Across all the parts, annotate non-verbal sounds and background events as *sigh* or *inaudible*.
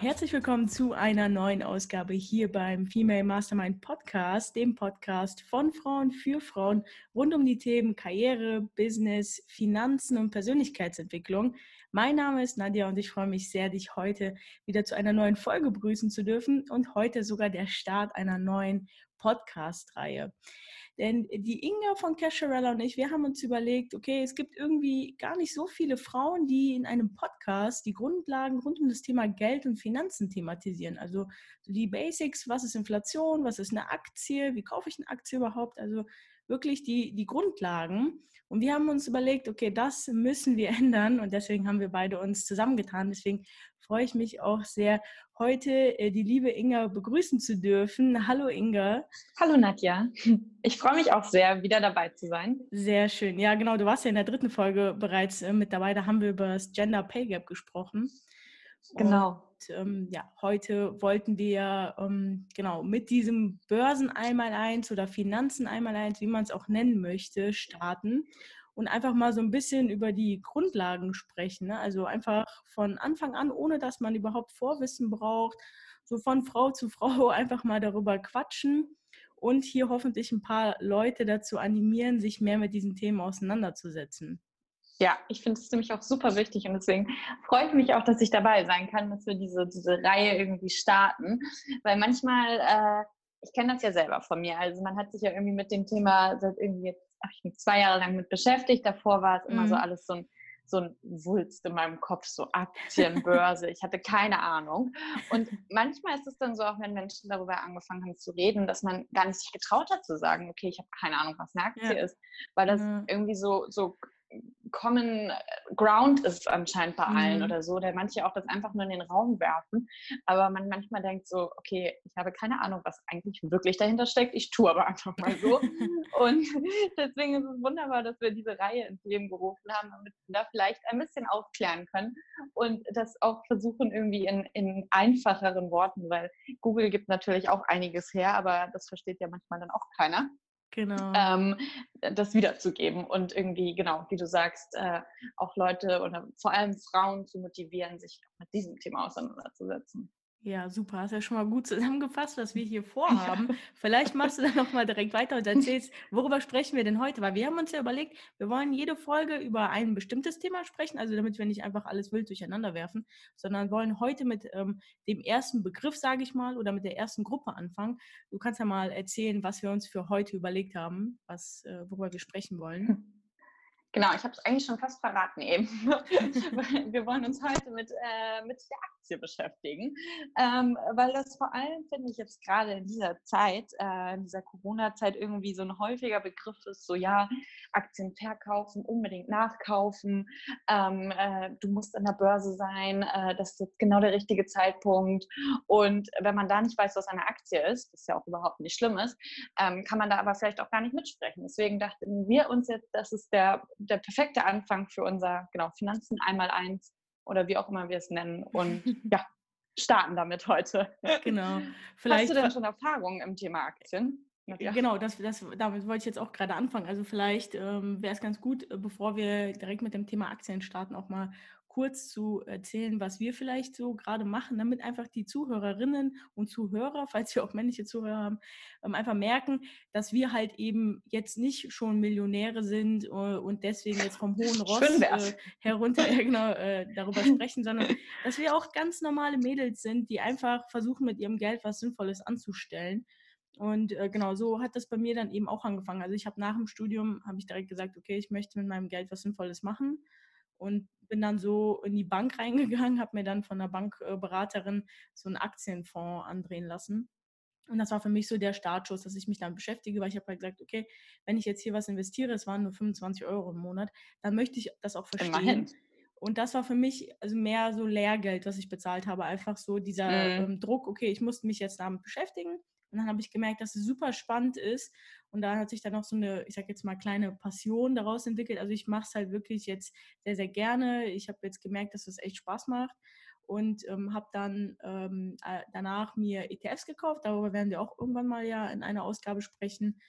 Herzlich willkommen zu einer neuen Ausgabe hier beim Female Mastermind Podcast, dem Podcast von Frauen für Frauen rund um die Themen Karriere, Business, Finanzen und Persönlichkeitsentwicklung. Mein Name ist Nadja und ich freue mich sehr, dich heute wieder zu einer neuen Folge begrüßen zu dürfen und heute sogar der Start einer neuen Podcast-Reihe. Denn die Inga von Casharella und ich, wir haben uns überlegt, okay, es gibt irgendwie gar nicht so viele Frauen, die in einem Podcast die Grundlagen rund um das Thema Geld und Finanzen thematisieren. Also die Basics, was ist Inflation, was ist eine Aktie, wie kaufe ich eine Aktie überhaupt, also wirklich die, die Grundlagen. Und wir haben uns überlegt, okay, das müssen wir *laughs* ändern und deswegen haben wir beide uns zusammengetan. Deswegen freue ich mich auch sehr, heute äh, die liebe Inga begrüßen zu dürfen. Hallo Inga. Hallo Nadja. *laughs* Ich freue mich auch sehr, wieder dabei zu sein. Sehr schön. Ja, genau, du warst ja in der dritten Folge bereits äh, mit dabei. Da haben wir über das Gender Pay Gap gesprochen. Genau. Und, ähm, ja, heute wollten wir ähm, genau mit diesem Börsen einmal eins oder Finanzen einmal eins, wie man es auch nennen möchte, starten und einfach mal so ein bisschen über die Grundlagen sprechen. Ne? Also einfach von Anfang an, ohne dass man überhaupt Vorwissen braucht, so von Frau zu *laughs* Frau einfach mal darüber quatschen und hier hoffentlich ein paar Leute dazu animieren, sich mehr mit diesen Themen auseinanderzusetzen. Ja, ich finde es nämlich auch super wichtig und deswegen freue ich mich auch, dass ich dabei sein kann, dass wir diese, diese Reihe irgendwie starten, weil manchmal, äh, ich kenne das ja selber von mir, also man hat sich ja irgendwie mit dem Thema seit irgendwie jetzt habe ich mich zwei Jahre lang mit beschäftigt. Davor war es immer mhm. so alles so ein, so ein Wulst in meinem Kopf, so Aktienbörse. ich hatte keine Ahnung. Und manchmal ist es dann so, auch wenn Menschen darüber angefangen haben zu reden, dass man gar nicht sich getraut hat zu sagen, okay, ich habe keine Ahnung, was eine Aktie ja. ist, weil das mhm. irgendwie so, so Common Ground ist anscheinend bei allen mhm. oder so, der manche auch das einfach nur in den Raum werfen, aber man manchmal denkt so, okay, ich habe keine Ahnung, was eigentlich wirklich dahinter steckt, ich tue aber einfach mal so *laughs* und *laughs* deswegen ist es wunderbar, dass wir diese Reihe ins Leben gerufen haben, damit wir da vielleicht ein bisschen aufklären können und das auch versuchen irgendwie in, in einfacheren Worten, weil Google gibt natürlich auch einiges her, aber das versteht ja manchmal dann auch keiner. Genau. Ähm, das wiederzugeben und irgendwie, genau, wie du sagst, äh, auch Leute oder vor allem Frauen zu motivieren, sich mit diesem Thema auseinanderzusetzen. Ja, super. Hast ja schon mal gut zusammengefasst, was wir hier *laughs* vorhaben. Ja. Vielleicht machst du dann nochmal direkt weiter und erzählst, worüber sprechen wir denn heute? Weil wir haben uns ja überlegt, wir wollen jede Folge über ein bestimmtes Thema sprechen, also damit wir nicht einfach alles wild durcheinander werfen, sondern wollen heute mit ähm, dem ersten Begriff, sage ich mal, oder mit der ersten Gruppe anfangen. Du kannst ja mal erzählen, was wir uns für heute überlegt haben, was, äh, worüber wir sprechen wollen. *laughs* Genau, ich habe es eigentlich schon fast verraten eben. *laughs* wir wollen uns heute mit, äh, mit der Aktie beschäftigen, ähm, weil das vor allem, finde ich, jetzt gerade in dieser Zeit, äh, in dieser Corona-Zeit irgendwie so ein häufiger Begriff ist, so ja, Aktien verkaufen, unbedingt nachkaufen, ähm, äh, du musst an der Börse sein, äh, das ist jetzt genau der richtige Zeitpunkt. Und wenn man da nicht weiß, was eine Aktie ist, was ja auch überhaupt nicht schlimm ist, ähm, kann man da aber vielleicht auch gar nicht mitsprechen. Deswegen dachten wir uns jetzt, das ist der der perfekte Anfang für unser genau, Finanzen einmal eins oder wie auch immer wir es nennen. Und *laughs* ja, starten damit heute. Genau. Vielleicht *laughs* Hast du denn schon Erfahrungen im Thema Aktien? Ja. Genau, das, das, damit wollte ich jetzt auch gerade anfangen. Also vielleicht ähm, wäre es ganz gut, äh, bevor wir direkt mit dem Thema Aktien starten, auch mal kurz zu erzählen, was wir vielleicht so gerade machen, damit einfach die Zuhörerinnen und Zuhörer, falls wir auch männliche Zuhörer haben, ähm, einfach merken, dass wir halt eben jetzt nicht schon Millionäre sind äh, und deswegen jetzt vom hohen *laughs* Ross äh, herunter genau, äh, darüber *laughs* sprechen, sondern dass wir auch ganz normale Mädels sind, die einfach versuchen, mit ihrem Geld was Sinnvolles anzustellen. Und äh, genau so hat das bei mir dann eben auch angefangen. Also ich habe nach dem Studium, habe ich direkt gesagt, okay, ich möchte mit meinem Geld was Sinnvolles machen und bin dann so in die Bank *laughs* reingegangen, habe mir dann von der Bankberaterin so einen Aktienfonds andrehen lassen. Und das war für mich so der Startschuss, dass ich mich dann beschäftige, weil ich habe halt gesagt, okay, wenn ich jetzt hier was investiere, es waren nur 25 Euro im Monat, dann möchte ich das auch verstehen. Immerhin. Und das war für mich also mehr so Lehrgeld, was ich bezahlt habe. Einfach so dieser mhm. ähm, Druck, okay, ich musste mich jetzt damit beschäftigen. Und dann habe ich gemerkt, dass es super spannend ist. Und da hat sich dann noch so eine, ich sag jetzt mal, kleine Passion daraus entwickelt. Also ich mache es halt wirklich jetzt sehr, sehr gerne. Ich habe jetzt gemerkt, dass es echt Spaß macht und ähm, habe dann ähm, äh, danach mir ETFs gekauft. Darüber werden wir auch irgendwann mal ja in einer Ausgabe sprechen.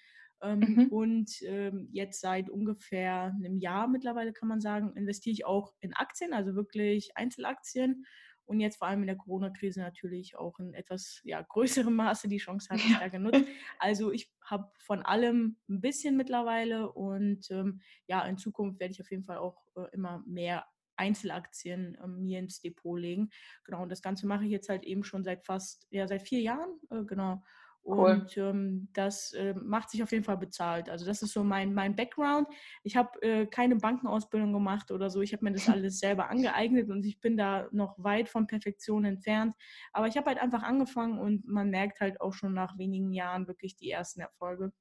Ähm, mhm. Und ähm, jetzt seit ungefähr einem Jahr mittlerweile kann man sagen, investiere ich auch in Aktien, also wirklich Einzelaktien und jetzt vor allem in der Corona-Krise natürlich auch in etwas ja, *laughs* größerem Maße die Chance habe ich da genutzt. *laughs* Also ich habe von allem ein bisschen mittlerweile und ähm, ja, in Zukunft werde ich auf jeden Fall auch äh, immer mehr Einzelaktien äh, mir ins Depot legen. Genau, und das Ganze mache ich jetzt halt eben schon seit fast, ja, seit vier Jahren, äh, genau. Cool. Und ähm, das äh, macht sich auf jeden Fall bezahlt. Also das ist so mein, mein Background. Ich habe äh, keine Bankenausbildung gemacht oder so. Ich habe mir das *laughs* alles selber angeeignet und ich bin da noch weit von Perfektion entfernt. Aber ich habe halt einfach angefangen und man merkt halt auch schon nach wenigen Jahren wirklich die ersten Erfolge.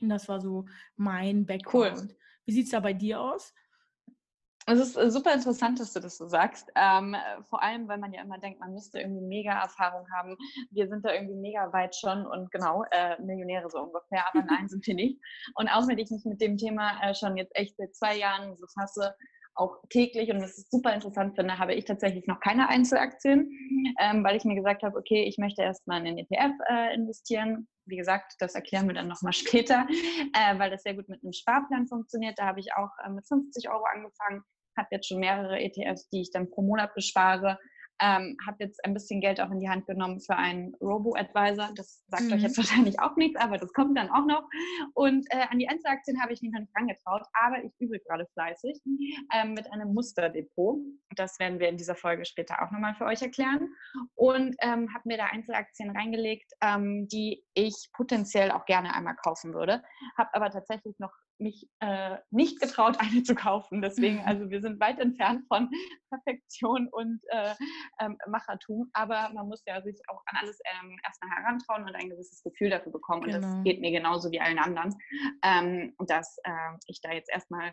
Und das war so mein Background. Cool. Wie sieht es da bei dir aus? Es ist äh, super interessant, dass du das so sagst. Ähm, vor allem, weil man ja immer denkt, man müsste irgendwie mega Erfahrung haben. Wir sind da irgendwie mega weit schon und genau, äh, Millionäre so ungefähr, aber nein, sind wir nicht. Und auch wenn ich mich mit dem Thema äh, schon jetzt echt seit zwei Jahren befasse, auch täglich und es ist super interessant finde, habe ich tatsächlich noch keine Einzelaktien, ähm, weil ich mir gesagt habe, okay, ich möchte erstmal in den ETF äh, investieren. Wie gesagt, das erklären wir dann nochmal *laughs* später, äh, weil das sehr gut mit einem Sparplan funktioniert. Da habe ich auch äh, mit 50 Euro angefangen habe jetzt schon mehrere ETFs, die ich dann pro Monat bespare. Ähm, habe jetzt ein bisschen Geld auch in die Hand genommen für einen Robo-Advisor. Das sagt mhm. euch jetzt *laughs* wahrscheinlich auch nichts, aber das kommt dann auch noch. Und äh, an die Einzelaktien habe ich mich noch nicht rangetraut, aber ich übe gerade fleißig ähm, mit einem Musterdepot. Das werden wir in dieser Folge später auch nochmal für euch erklären. Und ähm, habe mir da Einzelaktien reingelegt, ähm, die ich potenziell auch gerne einmal kaufen würde. Habe aber tatsächlich noch mich äh, nicht getraut, eine zu kaufen. Deswegen, *laughs* also wir sind weit entfernt von Perfektion und äh, ähm, Machertum, aber man muss ja sich auch an alles ähm, erstmal herantrauen und ein gewisses Gefühl dafür bekommen. Genau. Und das genau. geht mir genauso wie allen anderen, ähm, dass äh, ich da jetzt erstmal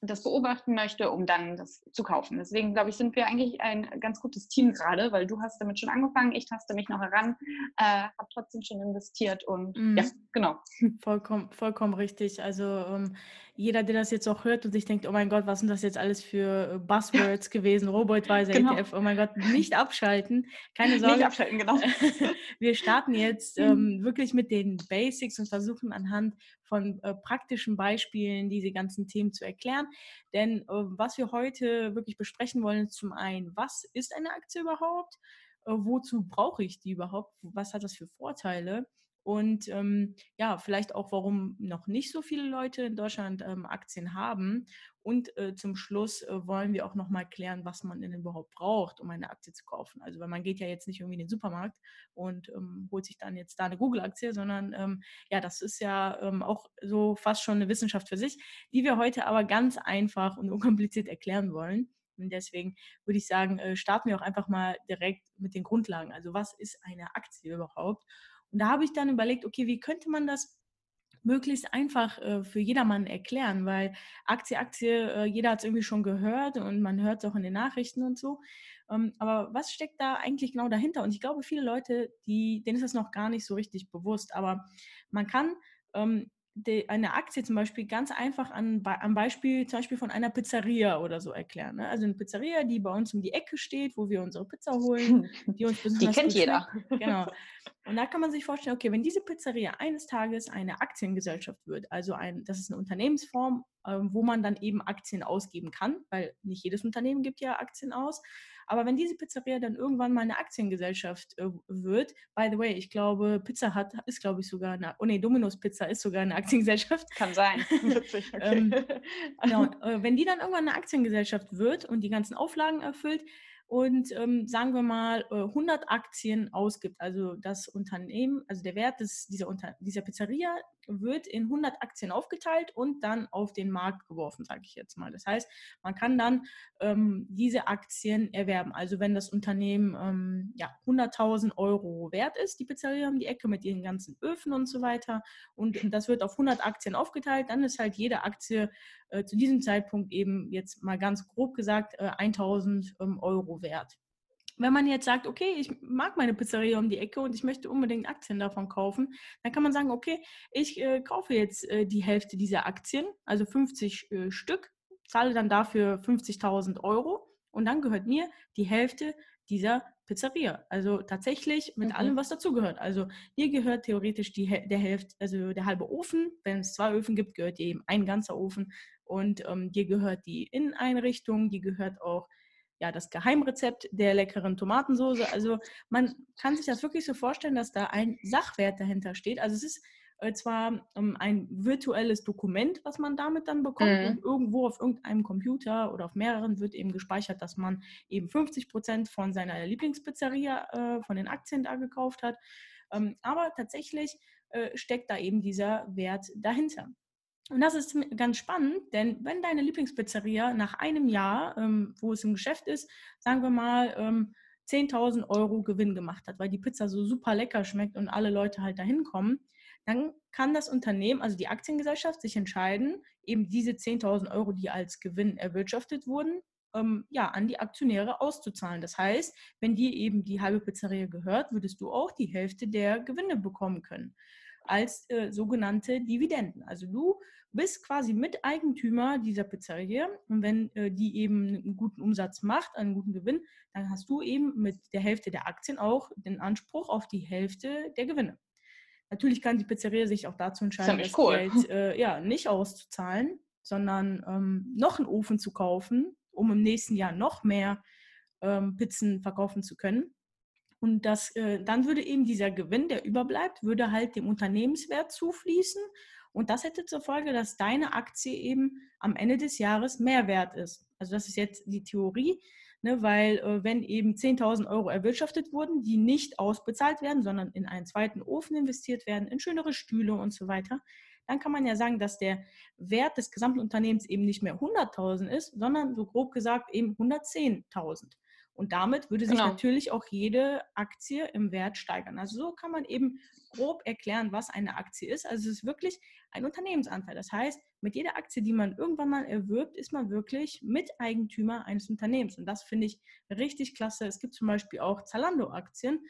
das beobachten möchte, um dann das zu kaufen. Deswegen glaube ich, sind wir eigentlich ein ganz gutes Team gerade, weil du hast damit schon angefangen, ich taste mich noch heran, äh, habe trotzdem schon investiert und mm. ja, genau. Vollkommen, vollkommen richtig. Also ähm, jeder, der das jetzt auch hört und sich denkt, oh mein Gott, was sind das jetzt alles für äh, Buzzwords *laughs* gewesen, Robotweiser genau. ETF, oh mein Gott, nicht abschalten, keine Sorge. Nicht abschalten, genau. *laughs* Wir starten jetzt ähm, wirklich mit den Basics und versuchen anhand von äh, praktischen Beispielen diese ganzen Themen zu erklären. Denn äh, was wir heute wirklich besprechen wollen, ist zum einen, was ist eine Aktie überhaupt? Äh, wozu brauche ich die überhaupt? Was hat das für Vorteile? Und ähm, ja, vielleicht auch, warum noch nicht so viele Leute in Deutschland ähm, Aktien haben. Und äh, zum Schluss äh, wollen wir auch nochmal klären, was man denn überhaupt braucht, um eine Aktie zu kaufen. Also, weil man geht ja jetzt nicht irgendwie in den Supermarkt und ähm, holt sich dann jetzt da eine Google-Aktie, sondern ähm, ja, das ist ja ähm, auch so fast schon eine Wissenschaft für sich, die wir heute aber ganz einfach und *laughs* unkompliziert erklären wollen. Und deswegen würde ich sagen, äh, starten wir auch einfach mal direkt mit den Grundlagen. Also, was ist eine Aktie überhaupt? Und da habe ich dann überlegt, okay, wie könnte man das möglichst einfach äh, für jedermann erklären, weil Aktie, Aktie, äh, jeder hat es irgendwie schon gehört und man hört es auch in den Nachrichten und so. Ähm, aber was steckt da eigentlich genau dahinter? Und ich glaube, viele Leute, die, denen ist das noch gar nicht so richtig bewusst. Aber man kann ähm, die, eine Aktie zum Beispiel ganz einfach an, am Beispiel zum Beispiel von einer Pizzeria oder so erklären. Ne? Also eine Pizzeria, die bei uns um die Ecke steht, wo wir unsere Pizza holen, die uns *laughs* besonders Die kennt jeder. Genau. *laughs* Und da kann man sich vorstellen, okay, wenn diese Pizzeria eines Tages eine Aktiengesellschaft wird, also ein, das ist eine Unternehmensform, äh, wo man dann eben Aktien ausgeben kann, weil nicht jedes Unternehmen gibt ja Aktien aus. Aber wenn diese Pizzeria dann irgendwann mal eine Aktiengesellschaft äh, wird, by the way, ich glaube, Pizza Hut ist, glaube ich, sogar eine, oh nee, Domino's Pizza ist sogar eine Aktiengesellschaft. Kann sein. *laughs* *laughs* Witzig, okay. ähm, *laughs* genau, äh, wenn die dann irgendwann eine Aktiengesellschaft wird und die ganzen Auflagen erfüllt, und ähm, sagen wir mal 100 äh, Aktien ausgibt. Also das Unternehmen, also der Wert des, dieser, Unter dieser Pizzeria wird in 100 Aktien aufgeteilt und dann auf den Markt geworfen, sage ich jetzt mal. Das heißt, man kann dann ähm, diese Aktien erwerben. Also wenn das Unternehmen ähm, ja, 100.000 Euro wert ist, die Pizzeria um die Ecke mit ihren ganzen Öfen und so weiter, und das wird auf 100 Aktien aufgeteilt, dann ist halt jede Aktie äh, zu diesem Zeitpunkt eben jetzt mal ganz grob gesagt äh, 1000 ähm, Euro wert. Wenn man jetzt sagt, okay, ich mag meine Pizzeria um die Ecke und ich möchte unbedingt Aktien davon kaufen, dann kann man sagen, okay, ich äh, kaufe jetzt äh, die Hälfte dieser Aktien, also 50 äh, Stück, zahle dann dafür 50.000 Euro und dann gehört mir die Hälfte dieser Pizzeria. Also tatsächlich mit mhm. allem, was dazugehört. Also hier gehört theoretisch die, der Hälfte, also der halbe Ofen. Wenn es zwei Öfen gibt, gehört eben ein ganzer Ofen. Und ähm, dir gehört die Inneneinrichtung, die gehört auch ja, das Geheimrezept der leckeren Tomatensoße. Also man kann sich das wirklich so vorstellen, dass da ein Sachwert dahinter steht. Also es ist äh, zwar ähm, ein virtuelles Dokument, was man damit dann bekommt mhm. und irgendwo auf irgendeinem Computer oder auf mehreren wird eben gespeichert, dass man eben 50 Prozent von seiner Lieblingspizzeria, äh, von den Aktien da gekauft hat. Ähm, aber tatsächlich äh, steckt da eben dieser Wert dahinter. Und das ist ganz spannend, denn wenn deine Lieblingspizzeria nach einem Jahr, ähm, wo es im Geschäft ist, sagen wir mal, ähm, 10.000 Euro Gewinn gemacht hat, weil die Pizza so super lecker schmeckt und alle Leute halt dahin kommen, dann kann das Unternehmen, also die Aktiengesellschaft, sich entscheiden, eben diese 10.000 Euro, die als Gewinn erwirtschaftet wurden, ähm, ja, an die Aktionäre auszuzahlen. Das heißt, wenn dir eben die halbe Pizzeria gehört, würdest du auch die Hälfte der Gewinne bekommen können als äh, sogenannte Dividenden. Also du bist quasi Miteigentümer dieser Pizzeria und wenn äh, die eben einen guten Umsatz macht, einen guten Gewinn, dann hast du eben mit der Hälfte der Aktien auch den Anspruch auf die Hälfte der Gewinne. Natürlich kann die Pizzeria sich auch dazu entscheiden, das cool. Geld äh, ja, nicht auszuzahlen, sondern ähm, noch einen Ofen zu kaufen, um im nächsten Jahr noch mehr ähm, Pizzen verkaufen zu können. Und das, äh, dann würde eben dieser Gewinn, der überbleibt, würde halt dem Unternehmenswert zufließen. Und das hätte zur Folge, dass deine Aktie eben am Ende des Jahres mehr wert ist. Also das ist jetzt die Theorie, ne, weil äh, wenn eben 10.000 Euro erwirtschaftet wurden, die nicht ausbezahlt werden, sondern in einen zweiten Ofen investiert werden, in schönere Stühle und so weiter, dann kann man ja sagen, dass der Wert des gesamten Unternehmens eben nicht mehr 100.000 ist, sondern so grob gesagt eben 110.000. Und damit würde sich genau. natürlich auch jede Aktie im Wert steigern. Also so kann man eben grob erklären, was eine Aktie ist. Also es ist wirklich ein Unternehmensanteil. Das heißt, mit jeder Aktie, die man irgendwann mal erwirbt, ist man wirklich Miteigentümer eines Unternehmens. Und das finde ich richtig klasse. Es gibt zum Beispiel auch Zalando-Aktien.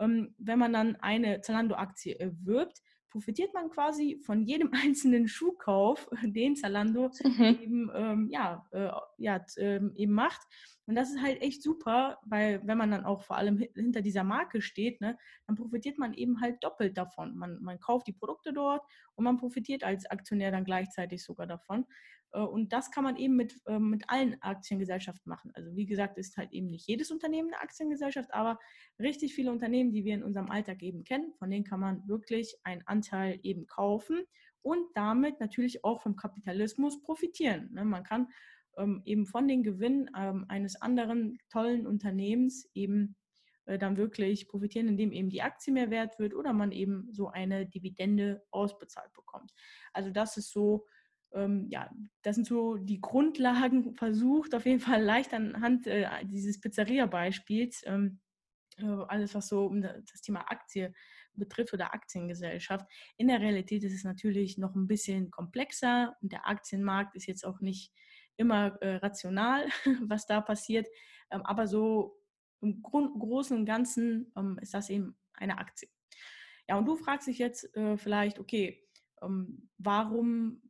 Ähm, wenn man dann eine Zalando-Aktie erwirbt, profitiert man quasi von jedem *laughs* einzelnen Schuhkauf, den Zalando mhm. eben, ähm, ja, äh, ja, äh, eben macht. Und das ist halt echt super, weil wenn man dann auch vor allem hinter dieser Marke steht, ne, dann profitiert man eben halt doppelt davon. Man, man kauft die Produkte dort und man profitiert als Aktionär dann gleichzeitig sogar davon. Äh, und das kann man eben mit, ähm, mit allen Aktiengesellschaften machen. Also wie gesagt, ist halt eben nicht jedes Unternehmen eine Aktiengesellschaft, aber richtig viele Unternehmen, die wir in unserem Alltag eben kennen, von denen kann man wirklich einen Anteil eben kaufen und damit natürlich auch vom Kapitalismus profitieren. Ne? Man kann ähm, eben von den Gewinnen ähm, eines anderen tollen Unternehmens eben äh, dann wirklich profitieren, indem eben die Aktie mehr wert wird oder man eben so eine Dividende ausbezahlt bekommt. Also das ist so ähm, ja, das sind so die Grundlagen versucht, auf jeden Fall leicht anhand äh, dieses Pizzeria-Beispiels, ähm, äh, alles was so das Thema Aktie betrifft oder Aktiengesellschaft. In der Realität ist es natürlich noch ein bisschen komplexer und der Aktienmarkt ist jetzt auch nicht immer äh, rational, *laughs* was da passiert, ähm, aber so im Grund, Großen und Ganzen ähm, ist das eben eine Aktie. Ja, und du fragst dich jetzt äh, vielleicht, okay, ähm, warum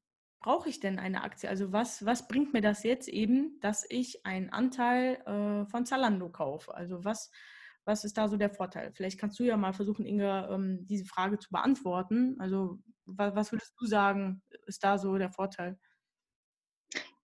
brauche ich denn eine Aktie? Also was, was bringt mir das jetzt eben, dass ich einen Anteil äh, von Zalando kaufe? Also was, was ist da so der Vorteil? Vielleicht kannst du ja mal versuchen, Inge, ähm, diese Frage zu beantworten. Also was, was würdest du sagen, ist da so der Vorteil?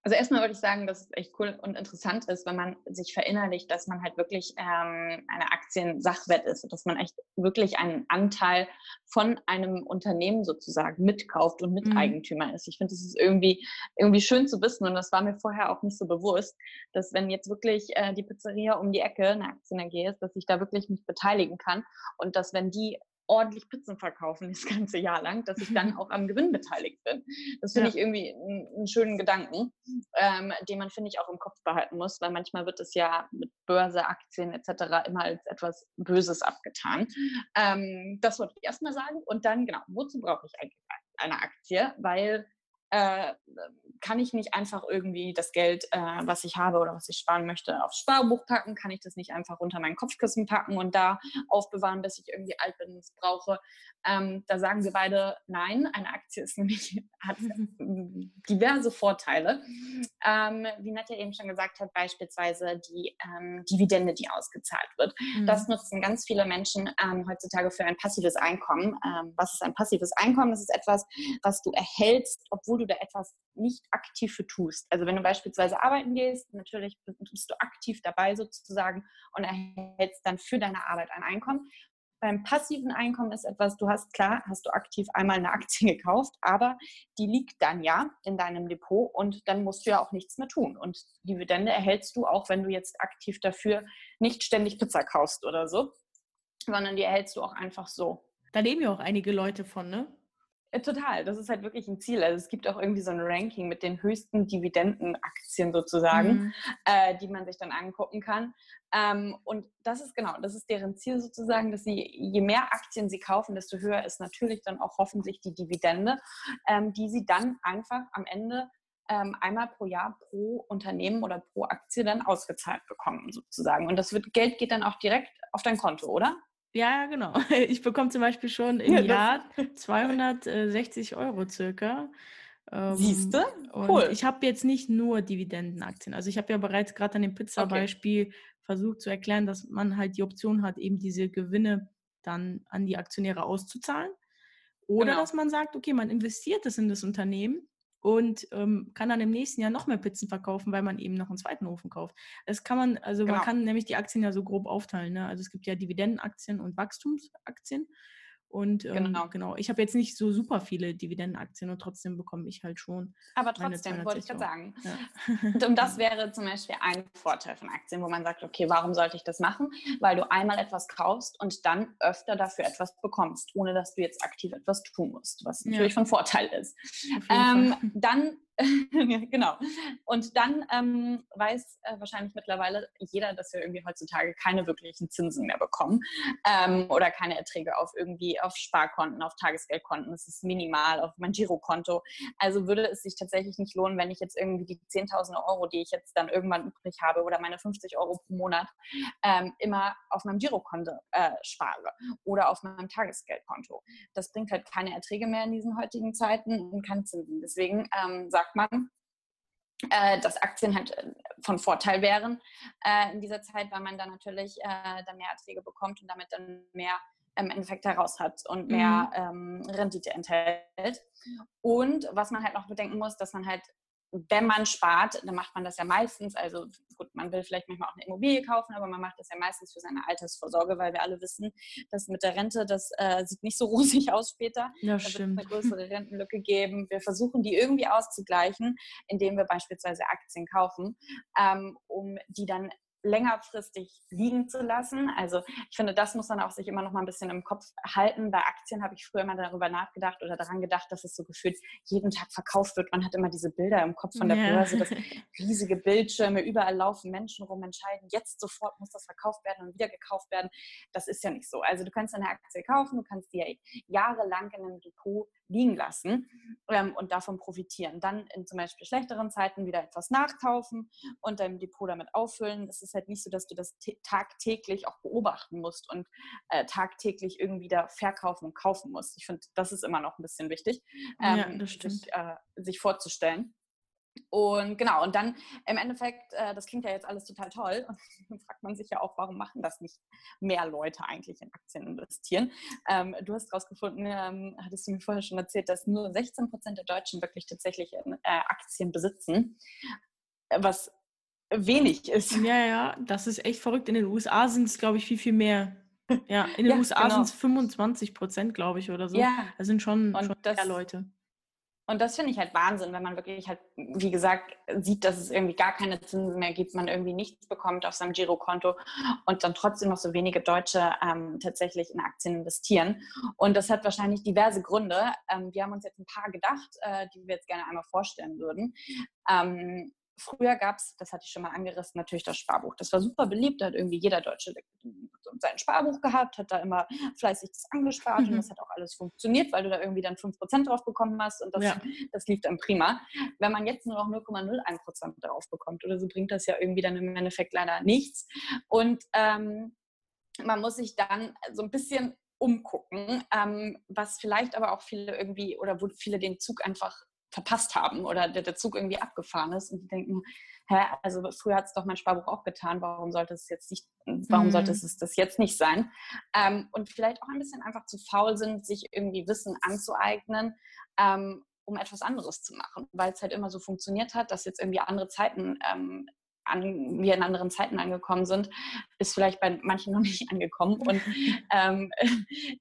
Also erstmal würde ich sagen, dass es echt cool und interessant ist, wenn man sich verinnerlicht, dass man halt wirklich ähm, eine Aktiensachwert ist, dass man echt wirklich einen Anteil von einem Unternehmen sozusagen mitkauft und mhm. Miteigentümer ist. Ich finde, das ist irgendwie, irgendwie schön zu wissen und das war mir vorher auch nicht so bewusst, dass wenn jetzt wirklich äh, die Pizzeria um die Ecke eine Aktien AG ist, dass ich da wirklich mich beteiligen kann und dass wenn die ordentlich Pizzen verkaufen das ganze Jahr lang, dass ich dann *laughs* auch am Gewinn beteiligt bin. Das finde ja. ich irgendwie einen, schönen Gedanken, ähm, den man, finde ich, auch im Kopf behalten muss, weil manchmal wird es ja mit Börse, Aktien etc. immer als etwas Böses abgetan. Ähm, das wollte ich erstmal sagen. Und dann, genau, wozu brauche ich eigentlich eine Aktie? Weil äh, kann ich nicht einfach irgendwie das Geld, äh, was ich habe oder was ich sparen möchte, aufs Sparbuch packen? Kann ich das nicht einfach unter mein Kopfkissen packen und da aufbewahren, bis ich irgendwie alt bin und es brauche? Ähm, da sagen wir beide nein. Eine Aktie ist *laughs* nämlich, hat *laughs* diverse Vorteile. ähm, wie Nadja eben schon gesagt hat, beispielsweise die ähm, Dividende, die ausgezahlt wird. Mhm. Das nutzen ganz viele Menschen ähm, heutzutage für ein passives Einkommen. Ähm, was ist ein passives Einkommen? Das ist etwas, was du erhältst, obwohl du da etwas nicht aktiv für tust. Also wenn du beispielsweise arbeiten gehst, natürlich bist du aktiv dabei sozusagen und erhältst dann für deine Arbeit ein Einkommen beim passiven Einkommen ist etwas, du hast klar, hast du aktiv einmal eine Aktie *laughs* gekauft, aber die liegt dann ja in deinem Depot und dann musst du ja auch nichts mehr tun. Und Dividende erhältst du auch, wenn du jetzt aktiv dafür nicht ständig Pizza kaufst oder so, sondern die erhältst du auch einfach so. Da leben ja auch einige Leute von, ne? Äh, total, das ist halt wirklich ein Ziel. Also es gibt auch irgendwie so ein Ranking mit den höchsten Dividendenaktien sozusagen, mhm. äh, die man sich dann angucken kann. Ähm, und das ist genau, das ist deren Ziel sozusagen, dass sie, je mehr Aktien sie kaufen, desto höher ist natürlich dann auch hoffentlich die Dividende, ähm, die sie dann einfach am Ende ähm, einmal pro Jahr pro Unternehmen oder pro Aktie dann ausgezahlt bekommen sozusagen. Und das wird, Geld geht dann auch direkt auf dein Konto, oder? Ja, genau. *laughs* Ich bekomme zum Beispiel schon im ja, Jahr *laughs* 260 Euro circa. Ähm, Siehst du? Cool. ich habe jetzt nicht nur Dividendenaktien. Also ich habe ja bereits gerade an dem Pizza-Beispiel okay. versucht zu erklären, dass man halt die Option hat, eben diese Gewinne dann an die Aktionäre auszuzahlen. Oder genau. dass man sagt, okay, man investiert es in das Unternehmen und ähm, kann dann im nächsten Jahr noch mehr Pizzen verkaufen, weil man eben noch einen zweiten Ofen kauft. Das kann man, also genau. man kann nämlich die Aktien ja so grob aufteilen. Ne? Also es gibt ja Dividendenaktien und Wachstumsaktien. Und ähm, genau. genau, ich habe jetzt nicht so super viele Dividendenaktien und trotzdem bekomme ich halt schon. Aber trotzdem, wollte ich gerade sagen. Ja. und das *laughs* wäre zum Beispiel ein Vorteil von Aktien, wo man sagt, okay, warum sollte ich das machen? Weil du einmal etwas kaufst und dann öfter dafür etwas bekommst, ohne dass du jetzt aktiv etwas tun musst, was natürlich ja. von Vorteil ist. Ähm, dann *laughs* genau. Und dann ähm, weiß äh, wahrscheinlich mittlerweile jeder, dass wir irgendwie heutzutage keine wirklichen Zinsen mehr bekommen ähm, oder keine Erträge auf irgendwie auf Sparkonten, auf Tagesgeldkonten. Das ist minimal auf mein Girokonto. Also würde es sich tatsächlich nicht lohnen, wenn ich jetzt irgendwie die 10.000 Euro, die ich jetzt dann irgendwann übrig habe oder meine 50 Euro pro Monat ähm, immer auf meinem Girokonto äh, spare oder auf meinem Tagesgeldkonto. Das bringt halt keine Erträge mehr in diesen heutigen Zeiten und keine Zinsen. Deswegen ähm, sagt sagt man, äh, dass Aktien halt äh, von Vorteil wären äh, in dieser Zeit, weil man dann natürlich äh, dann mehr Erträge bekommt und damit dann mehr im Endeffekt heraus hat und mehr mhm. ähm, Rendite enthält. Und was man halt noch bedenken muss, dass man halt wenn man spart, dann macht man das ja meistens, also gut, man will vielleicht manchmal auch eine Immobilie kaufen, aber man macht das ja meistens für seine Altersvorsorge, weil wir alle wissen, dass mit der Rente, das äh, sieht nicht so *laughs* rosig aus später. Ja, da stimmt. wird es eine größere Rentenlücke geben. Wir versuchen die irgendwie auszugleichen, indem wir beispielsweise Aktien kaufen, ähm, um die dann längerfristig liegen zu lassen. Also ich finde, das muss man auch sich immer noch mal ein bisschen im Kopf halten. Bei Aktien habe ich früher mal darüber nachgedacht oder daran gedacht, dass es so gefühlt jeden Tag verkauft wird. Man hat immer diese Bilder im Kopf von der ja. Börse, dass *laughs* riesige Bildschirme, überall laufen Menschen rum, entscheiden, jetzt sofort muss das verkauft werden und wieder gekauft werden. Das ist ja nicht so. Also du kannst eine Aktie kaufen, du kannst die ja jahrelang in einem Depot liegen lassen ähm, und davon profitieren. Dann in zum Beispiel schlechteren Zeiten wieder etwas nachkaufen und dein Depot damit auffüllen. Es ist halt nicht so, dass du das tagtäglich auch beobachten musst und äh, tagtäglich irgendwie da verkaufen und kaufen musst. Ich finde, das ist immer noch ein bisschen wichtig, ähm, ja, sich, äh, sich vorzustellen. Und genau, und dann im Endeffekt, äh, das klingt ja jetzt alles total toll. Und *laughs* dann fragt man sich ja auch, warum machen das nicht mehr Leute eigentlich in Aktien investieren? Ähm, du hast herausgefunden, ähm, hattest du mir vorher schon erzählt, dass nur 16 Prozent der Deutschen wirklich tatsächlich in, äh, Aktien besitzen, was wenig ist. Ja, ja, das ist echt verrückt. In den USA sind es, glaube ich, viel, viel mehr. *laughs* Ja, in den ja, USA genau. sind es 25 Prozent, glaube ich, oder so. Ja. Das sind schon, schon das, mehr Leute. Und das finde ich halt Wahnsinn, wenn man wirklich halt, wie gesagt, sieht, dass es irgendwie gar keine Zinsen mehr gibt, man irgendwie nichts bekommt auf seinem Girokonto und dann trotzdem noch so wenige Deutsche ähm, tatsächlich in Aktien investieren. Und das hat wahrscheinlich diverse Gründe. Ähm, wir haben uns jetzt ein paar gedacht, äh, die wir jetzt gerne einmal vorstellen würden. Ähm, Früher gab es, das hatte ich schon mal angerissen, natürlich das Sparbuch. Das war super beliebt, da hat irgendwie jeder Deutsche sein Sparbuch gehabt, hat da immer fleißig das angespart mhm. und das hat auch alles funktioniert, weil du da irgendwie dann 5% drauf bekommen hast und das, ja. *laughs* das lief dann prima. Wenn man jetzt nur noch 0,01% drauf bekommt oder so, bringt das ja irgendwie dann im Endeffekt leider nichts. Und ähm, man muss sich dann so ein bisschen umgucken, ähm, was vielleicht aber auch viele irgendwie oder wo viele den Zug einfach verpasst haben oder der, der Zug irgendwie abgefahren ist und die denken, hä, also früher hat es doch mein Sparbuch auch getan, warum sollte es jetzt nicht, warum mhm. sollte es das jetzt nicht sein? Ähm, und vielleicht auch ein bisschen einfach zu faul sind, sich irgendwie Wissen anzueignen, ähm, um etwas anderes zu machen, weil es halt immer so funktioniert hat, dass jetzt irgendwie andere Zeiten ähm, an, wir in anderen Zeiten angekommen sind, ist vielleicht bei manchen noch nicht angekommen. Und, *laughs* ähm, *laughs*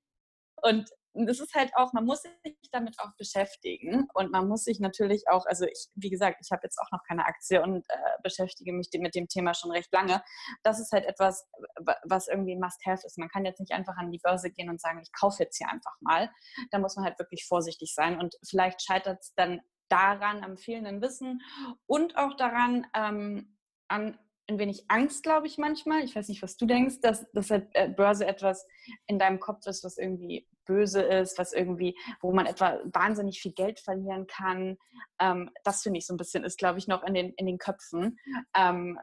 und das ist halt auch, man muss sich damit auch beschäftigen und man muss sich natürlich auch, also ich, wie gesagt, ich habe jetzt auch noch keine Aktie und äh, beschäftige mich mit dem Thema schon recht lange. Das ist halt etwas, was irgendwie ein Must-Have ist. Man kann jetzt nicht einfach an die Börse gehen und sagen, ich kaufe jetzt hier einfach mal. Da muss man halt wirklich vorsichtig sein und vielleicht scheitert es dann daran am fehlenden Wissen und auch daran, ähm, an ein wenig Angst, glaube ich, manchmal. Ich weiß nicht, was du denkst, dass, dass halt, äh, Börse etwas in deinem Kopf ist, was irgendwie böse ist, was irgendwie, wo man etwa wahnsinnig viel Geld verlieren kann. Ähm, das finde ich so ein bisschen, ist, glaube ich, noch in den, in den Köpfen. Ähm,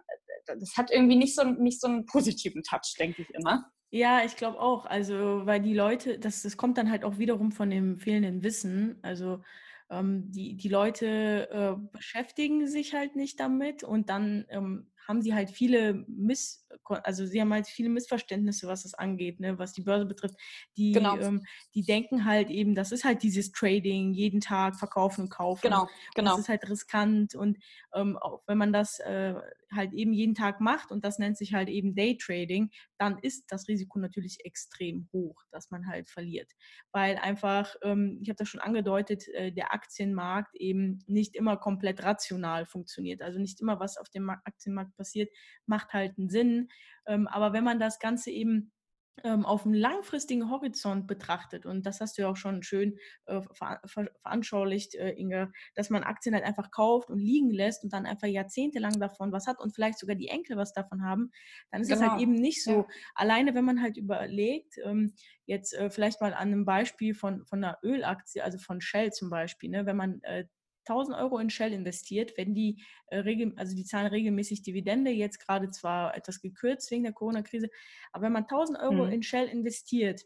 das hat irgendwie nicht so, nicht so einen positiven Touch, denke ich immer. Ja, ich glaube auch. Also, weil die Leute, das, das kommt dann halt auch wiederum von dem fehlenden Wissen. Also, ähm, die, die Leute äh, beschäftigen sich halt nicht damit und dann ähm, haben sie halt viele Miss, also sie haben halt viele Missverständnisse, was das angeht, ne, was die Börse betrifft. Die, genau. ähm, die denken halt eben, das ist halt dieses Trading, jeden Tag verkaufen und kaufen. Genau, genau. Das ist halt riskant und ähm, auch wenn man das äh, halt eben jeden Tag macht und das nennt sich halt eben Daytrading, dann ist das Risiko natürlich extrem hoch, dass man halt verliert. Weil einfach, ähm, ich habe das schon angedeutet, äh, der Aktienmarkt eben nicht immer komplett rational funktioniert. Also nicht immer, was auf dem Aktienmarkt passiert, macht halt einen Sinn. Ähm, aber wenn man das Ganze eben ähm, auf einem langfristigen Horizont betrachtet, und das hast du ja auch schon schön äh, ver ver veranschaulicht, äh, Inge, dass man Aktien halt einfach kauft und liegen lässt und dann einfach jahrzehntelang davon was hat und vielleicht sogar die Enkel was davon haben, dann ist es halt genau. eben nicht so. Ja. Alleine, wenn man halt überlegt, ähm, jetzt äh, vielleicht mal an einem Beispiel von, von einer Ölaktie, also von Shell zum Beispiel, ne, wenn man äh, 1000 Euro in Shell investiert, wenn die, äh, also die zahlen regelmäßig Dividende, jetzt gerade zwar etwas gekürzt wegen der Corona-Krise, aber wenn man 1000 Euro mhm. in Shell investiert,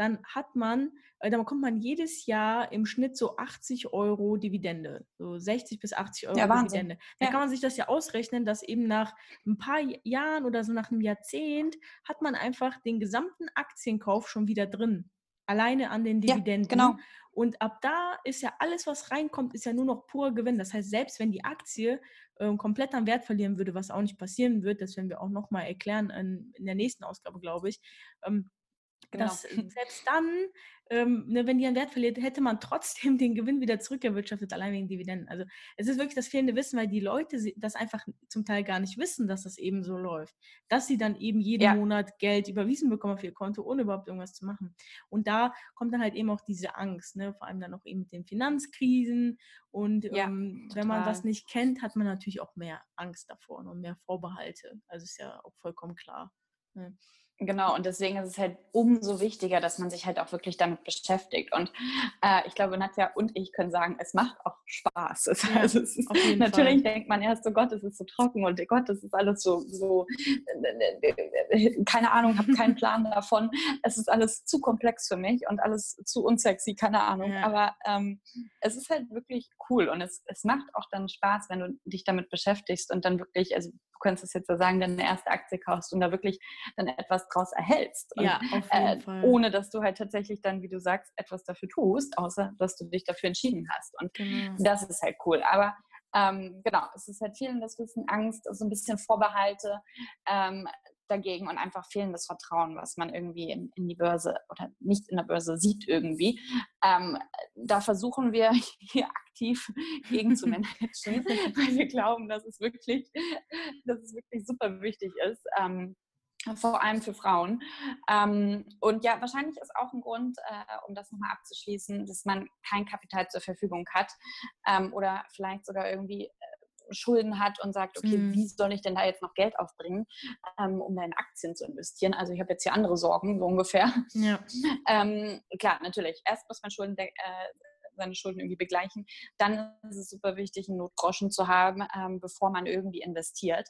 dann hat man, äh, dann bekommt man jedes Jahr im Schnitt so 80 Euro Dividende, so 60 bis 80 Euro ja, Dividende. Da ja. kann man sich das ja ausrechnen, dass eben nach ein paar Jahren oder so nach einem Jahrzehnt hat man einfach den gesamten Aktienkauf schon wieder drin alleine an den Dividenden. Ja, genau. Und ab da ist ja alles, was reinkommt, ist ja nur noch pur Gewinn. Das heißt, selbst wenn die Aktie äh, komplett an Wert verlieren würde, was auch nicht passieren wird, das werden wir auch nochmal erklären in, in, der nächsten Ausgabe, glaube ich, ähm, Genau. Dass selbst dann, ähm, ne, wenn die einen Wert verliert, hätte man trotzdem *laughs* den Gewinn wieder zurückerwirtschaftet, allein wegen Dividenden. Also es ist wirklich das fehlende Wissen, weil die Leute das einfach zum Teil gar nicht wissen, dass das eben so läuft. Dass sie dann eben jeden ja. Monat Geld überwiesen bekommen auf ihr Konto, ohne überhaupt irgendwas zu machen. Und da kommt dann halt eben auch diese Angst, ne? vor allem dann auch eben mit den Finanzkrisen. Und ja, ähm, wenn man was nicht kennt, hat man natürlich auch mehr Angst davor und mehr Vorbehalte. Also ist ja auch vollkommen klar. Ne? Genau, und deswegen ist es halt umso wichtiger, dass man sich halt auch wirklich damit beschäftigt. Und äh, ich glaube, Nadja und ich können sagen, es macht auch Spaß. Es, ja, also es ist, natürlich Fall. denkt man erst, oh Gott, es ist so trocken und oh Gott, es ist alles so, so keine Ahnung, habe keinen *laughs* Plan davon. Es ist alles zu komplex für mich und alles zu unsexy, keine Ahnung. Ja. Aber ähm, es ist halt wirklich cool und es, es macht auch dann Spaß, wenn du dich damit beschäftigst und dann wirklich, also du kannst es jetzt so sagen, deine erste Aktie kaufst und da wirklich dann etwas draus erhältst. Und, ja, auf jeden äh, Fall. Ohne dass du halt tatsächlich dann, wie du sagst, etwas dafür tust, außer dass du dich dafür entschieden hast. Und genau. das ist halt cool. Aber ähm, genau, es ist halt vielen das Wissen, Angst, so ein bisschen Vorbehalte ähm, dagegen und einfach fehlendes Vertrauen, was man irgendwie in, in, die Börse oder nicht in der Börse sieht irgendwie. Ähm, da versuchen wir *laughs* hier aktiv gegen zu *laughs* managen, weil wir glauben, dass es wirklich, dass es wirklich super wichtig ist. Ähm, vor allem für Frauen. Ähm, und ja, wahrscheinlich ist auch ein Grund, äh, um das nochmal abzuschließen, dass man kein Kapital zur Verfügung hat ähm, oder vielleicht sogar irgendwie Schulden hat und sagt, okay, mhm. wie soll ich denn da jetzt noch Geld aufbringen, ähm, um da in Aktien zu investieren? Also ich habe jetzt hier andere Sorgen, so ungefähr. Ja. *laughs* Ähm, klar, natürlich. Erst muss man Schulden äh, seine Schulden irgendwie begleichen, dann ist es super wichtig, einen Notgroschen zu haben, ähm, bevor man irgendwie investiert.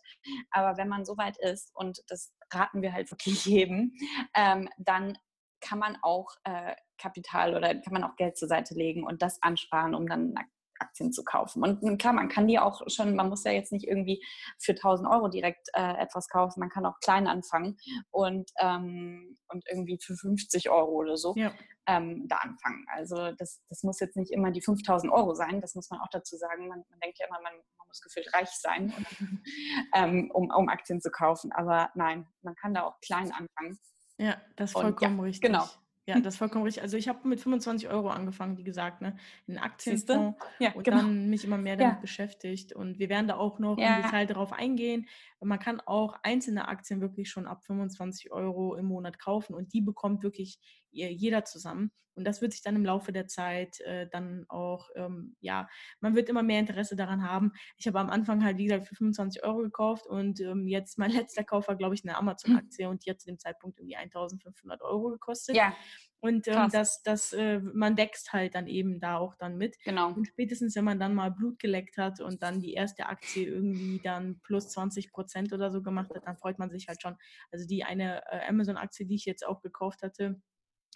Aber wenn man so weit ist, und das raten wir halt wirklich jedem, ähm, dann kann man auch äh, Kapital oder kann man auch Geld zur Seite legen und das ansparen, um dann Aktien zu kaufen. Und klar, man kann die auch schon, man muss ja jetzt nicht irgendwie für 1000 Euro direkt äh, etwas kaufen, man kann auch klein anfangen und, ähm, und irgendwie für 50 Euro oder so ja. ähm, da anfangen. Also das, das muss jetzt nicht immer die 5000 Euro sein, das muss man auch dazu sagen. Man, man denkt ja immer, man, man muss gefühlt reich sein, *laughs* ähm, um, um Aktien zu kaufen. Aber nein, man kann da auch klein anfangen. Ja, das ist vollkommen und, ja, richtig. Genau. Ja, das ist vollkommen richtig. Also ich habe mit 25 Euro angefangen, wie gesagt, ne, in Aktienfonds ja, und genau. dann mich immer mehr damit ja. beschäftigt. Und wir werden da auch noch ja. im Detail darauf eingehen. Man kann auch einzelne Aktien wirklich schon ab 25 Euro im Monat kaufen und die bekommt wirklich jeder zusammen. Und das wird sich dann im Laufe der Zeit äh, dann auch, ähm, ja, man wird immer mehr Interesse daran haben. Ich habe am Anfang halt, wie gesagt, für 25 Euro gekauft und ähm, jetzt *laughs* mein letzter Kauf war, glaube ich, eine Amazon-Aktie und die hat zu dem Zeitpunkt irgendwie 1500 Euro gekostet. Ja. Und ähm, das, das, äh, man wächst halt dann eben da auch dann mit. Genau. Und spätestens, wenn man dann mal Blut geleckt hat und dann die erste Aktie irgendwie dann plus 20 Prozent oder so gemacht hat, dann freut man sich halt schon. Also die eine äh, Amazon-Aktie, die ich jetzt auch gekauft hatte,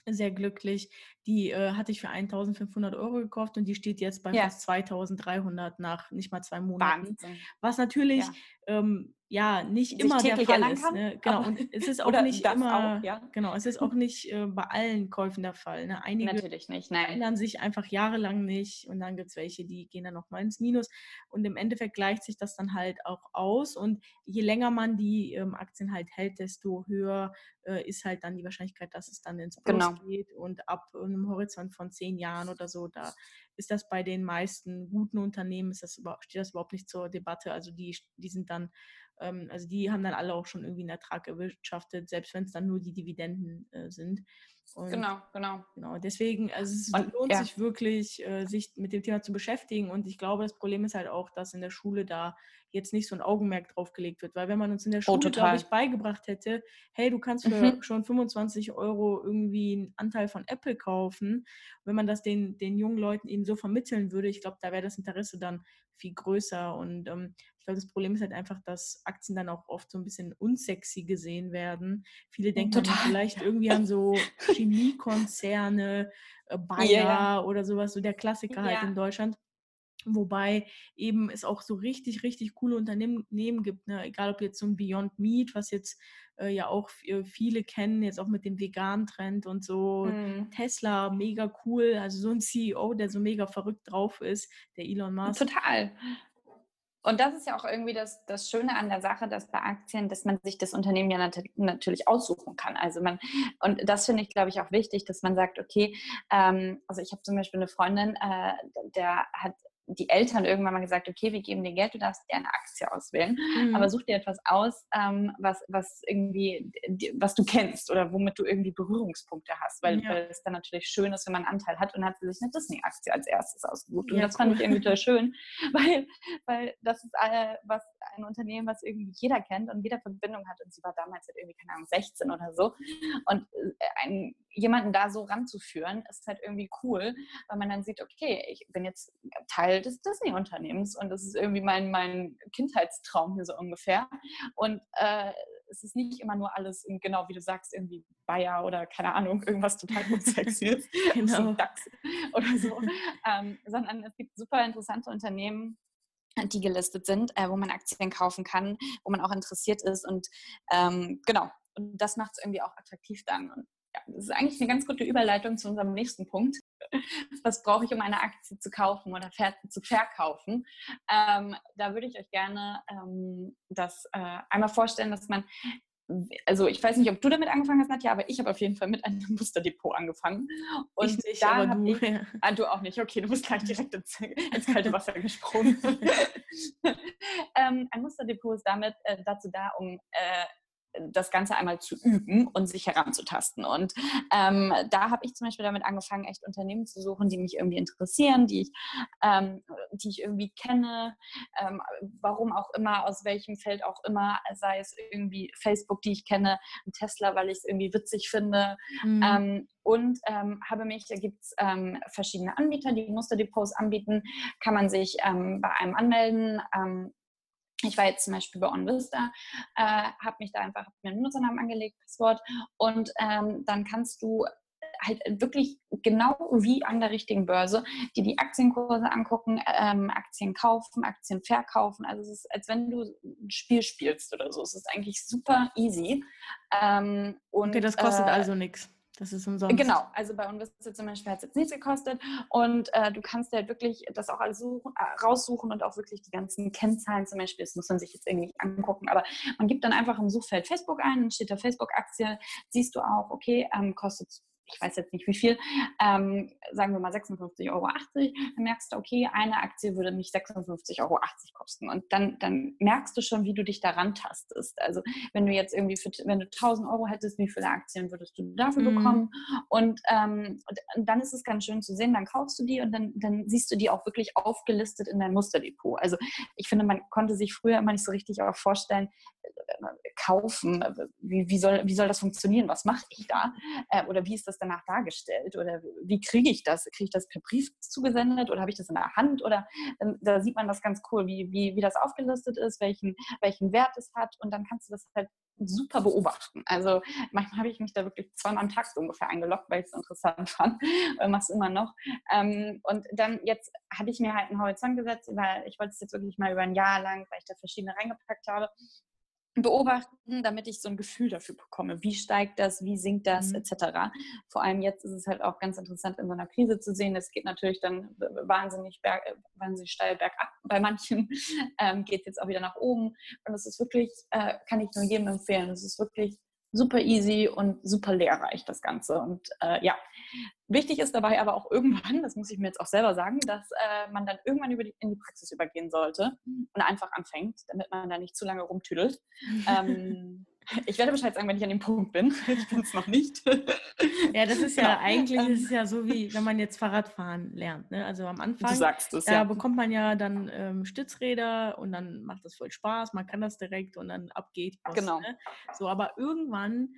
sehr glücklich. Die äh, hatte ich für 1500 Euro gekauft und die steht jetzt bei ja. fast 2300 nach nicht mal zwei Monaten. Wahnsinn. Was natürlich ja ähm, ja nicht immer der Fall ist. Ne? Genau, und es ist *laughs* auch nicht immer, auch, ja? genau, es ist auch *laughs* nicht äh, bei allen Käufen der Fall. Ne? *laughs* Einige Natürlich nicht, nein. ändern sich einfach jahrelang nicht und dann gibt es welche, die gehen dann nochmal ins Minus und im Endeffekt gleicht sich das dann halt auch aus und je länger man die ähm, Aktien halt hält, desto höher äh, ist halt dann die Wahrscheinlichkeit, dass es dann ins Plus genau. geht und ab einem Horizont von zehn Jahren oder so, da ist das bei den meisten guten Unternehmen, ist das steht das überhaupt nicht zur Debatte. Also die, die sind dann, ähm, also die haben dann alle auch schon irgendwie einen Ertrag erwirtschaftet, selbst wenn es dann nur die Dividenden äh, sind. Und genau, genau. Genau, deswegen, also es und, lohnt ja. sich wirklich, äh, sich mit dem Thema zu beschäftigen. Und ich glaube, das Problem ist halt auch, dass in der Schule da jetzt nicht so ein Augenmerk drauf gelegt wird. Weil wenn man uns in der oh, Schule, oh, glaube ich, beigebracht hätte, hey, du kannst für mhm. schon 25 Euro irgendwie einen Anteil von Apple kaufen, wenn man das den, den jungen Leuten eben so vermitteln würde, ich glaube, da wäre das Interesse dann viel größer. Und ähm, ich glaube, das Problem ist halt einfach, dass Aktien dann auch oft so ein bisschen unsexy gesehen werden. Viele denken Total. vielleicht irgendwie an so *laughs* Chemiekonzerne, äh, Bayer yeah. oder sowas, so der Klassiker halt ja. halt in Deutschland. Wobei eben es auch so richtig, richtig coole Unternehmen gibt, ne? egal ob jetzt so ein Beyond Meat, was jetzt äh, ja auch äh, viele kennen, jetzt auch mit dem veganen Trend und so. Mhm. Tesla, mega cool. Also so ein CEO, der so mega verrückt drauf ist, der Elon Musk. Total. Und das ist ja auch irgendwie das, das Schöne an der Sache, dass bei Aktien, dass man sich das Unternehmen ja nat natürlich aussuchen kann. Also man, und das finde ich, glaube ich, auch wichtig, dass man sagt, okay, ähm, also ich habe zum Beispiel eine Freundin, äh, der hat die Eltern irgendwann mal gesagt, okay, wir geben dir Geld, du darfst dir eine Aktie auswählen, mhm. aber such dir etwas aus, ähm, was, was irgendwie, was du kennst oder womit du irgendwie Berührungspunkte hast, weil, ja. weil es dann natürlich schön ist, wenn man einen Anteil hat und hat sie sich eine Disney-Aktie als erstes ausgesucht. Und ja, das cool. fand ich irgendwie total schön, *laughs* weil, weil das ist äh, was ein Unternehmen, was irgendwie jeder kennt und jeder Verbindung hat. Und sie war damals halt irgendwie, keine Ahnung, 16 oder so. Und äh, ein, jemanden da so ranzuführen, ist halt irgendwie cool, weil man dann sieht, okay, ich bin jetzt Teil des Disney-Unternehmens und das ist irgendwie mein, mein Kindheitstraum hier so ungefähr. Und äh, es ist nicht immer nur alles, genau wie du sagst, irgendwie Bayer oder keine Ahnung, irgendwas total unsexy ist, *laughs* genau. oder so, ähm, sondern es gibt super interessante Unternehmen, die gelistet sind, äh, wo man Aktien kaufen kann, wo man auch interessiert ist und ähm, genau, und das macht es irgendwie auch attraktiv dann. Und ja, das ist eigentlich eine ganz gute Überleitung zu unserem nächsten Punkt. *laughs* Was brauche ich, um eine Aktie zu kaufen oder zu verkaufen? Ähm, da würde ich euch gerne ähm, das äh, einmal vorstellen, dass man also ich weiß nicht, ob du damit angefangen hast, Nadja, aber ich habe auf jeden Fall mit einem *laughs* Musterdepot angefangen. Und ich nicht, da habe ich, ja. ah, du auch nicht, okay, du bist gleich direkt ins, ins kalte Wasser gesprungen. *laughs* ähm, ein Musterdepot ist damit äh, dazu da, um äh, das Ganze einmal zu üben und sich heranzutasten. Und ähm, da habe ich zum Beispiel damit angefangen, echt Unternehmen zu suchen, die mich irgendwie interessieren, die ich, ähm, die ich irgendwie kenne, ähm, warum auch immer, aus welchem Feld auch immer, sei es irgendwie Facebook, die ich kenne, Tesla, weil ich es irgendwie witzig finde. Mhm. Ähm, und ähm, habe mich, da gibt es ähm, verschiedene Anbieter, die Musterdepots anbieten, kann man sich bei einem anmelden ich war jetzt zum Beispiel bei OnVista, äh, habe mich da einfach mir einen Benutzernamen angelegt, Passwort und ähm, dann kannst du halt wirklich genau wie an der richtigen Börse, die die Aktienkurse angucken, ähm, Aktien kaufen, Aktien verkaufen. Also es ist, als wenn du ein Spiel spielst oder so. Es ist eigentlich super easy. Ähm, und, okay, das kostet äh, also nichts. Das ist umsonst. Genau, also bei Investition zum Beispiel hat es jetzt nichts gekostet und äh, du kannst halt wirklich das auch alles suchen, äh, raussuchen und auch wirklich die ganzen Kennzahlen zum Beispiel, das muss man sich jetzt irgendwie angucken, aber man gibt dann einfach im Suchfeld Facebook ein, dann steht da Facebook-Aktie, siehst du auch, okay, ähm, kostet ich weiß jetzt nicht wie viel, ähm, sagen wir mal 56,80 Euro, dann merkst du, okay, eine Aktie würde mich 56,80 Euro kosten. Und dann, dann merkst du schon, wie du dich daran tastest. Also wenn du jetzt irgendwie, für, wenn du 1000 Euro hättest, wie viele Aktien würdest du dafür mhm. bekommen? Und, ähm, und, dann ist es ganz schön zu sehen, dann kaufst du die und dann, dann siehst du die auch wirklich aufgelistet in dein Musterdepot. Also ich finde, man konnte sich früher immer nicht so richtig auch vorstellen, kaufen, wie, wie, soll, wie soll das funktionieren, was mache ich da? Äh, oder wie ist das danach dargestellt? Oder wie kriege ich das, kriege ich das per Brief zugesendet oder habe ich das in der Hand? Oder ähm, da sieht man das ganz cool, wie, wie, wie das aufgelistet ist, welchen, welchen Wert es hat. Und dann kannst du das halt super beobachten. Also manchmal habe ich mich da wirklich zweimal am Tag so ungefähr eingeloggt, weil ich es interessant *laughs* fand. und mache es immer noch. Ähm, und dann jetzt hatte ich mir halt einen Horizont gesetzt, weil ich wollte es jetzt wirklich mal über ein Jahr lang, weil ich da verschiedene reingepackt habe, beobachten, damit ich so ein Gefühl dafür bekomme, wie steigt das, wie sinkt das, mhm. etc. Vor allem jetzt ist es halt auch ganz interessant in so einer Krise zu sehen. Es geht natürlich dann wahnsinnig, berg, wahnsinnig steil bergab. *laughs* Bei manchen ähm, geht es jetzt auch wieder nach oben. Und es ist wirklich, äh, kann ich nur jedem empfehlen, es ist wirklich super easy und super lehrreich, das Ganze. Und äh, ja, wichtig ist dabei aber auch irgendwann, das muss ich mir jetzt auch selber sagen, dass äh, man dann irgendwann die, in die Praxis übergehen sollte und einfach anfängt, damit man da nicht zu lange rumtüdelt. *laughs* ähm, ich werde Bescheid sagen, wenn ich an dem Punkt bin. *laughs* Ich bin es noch nicht. Ja, das ist ja genau. eigentlich ist es ja so, wie wenn man jetzt Fahrradfahren lernt. Ne? Also am Anfang, es, da ja. bekommt man ja dann ähm, Stützräder und dann macht das voll Spaß, man kann das direkt und dann ab geht Genau. Ne? So, aber irgendwann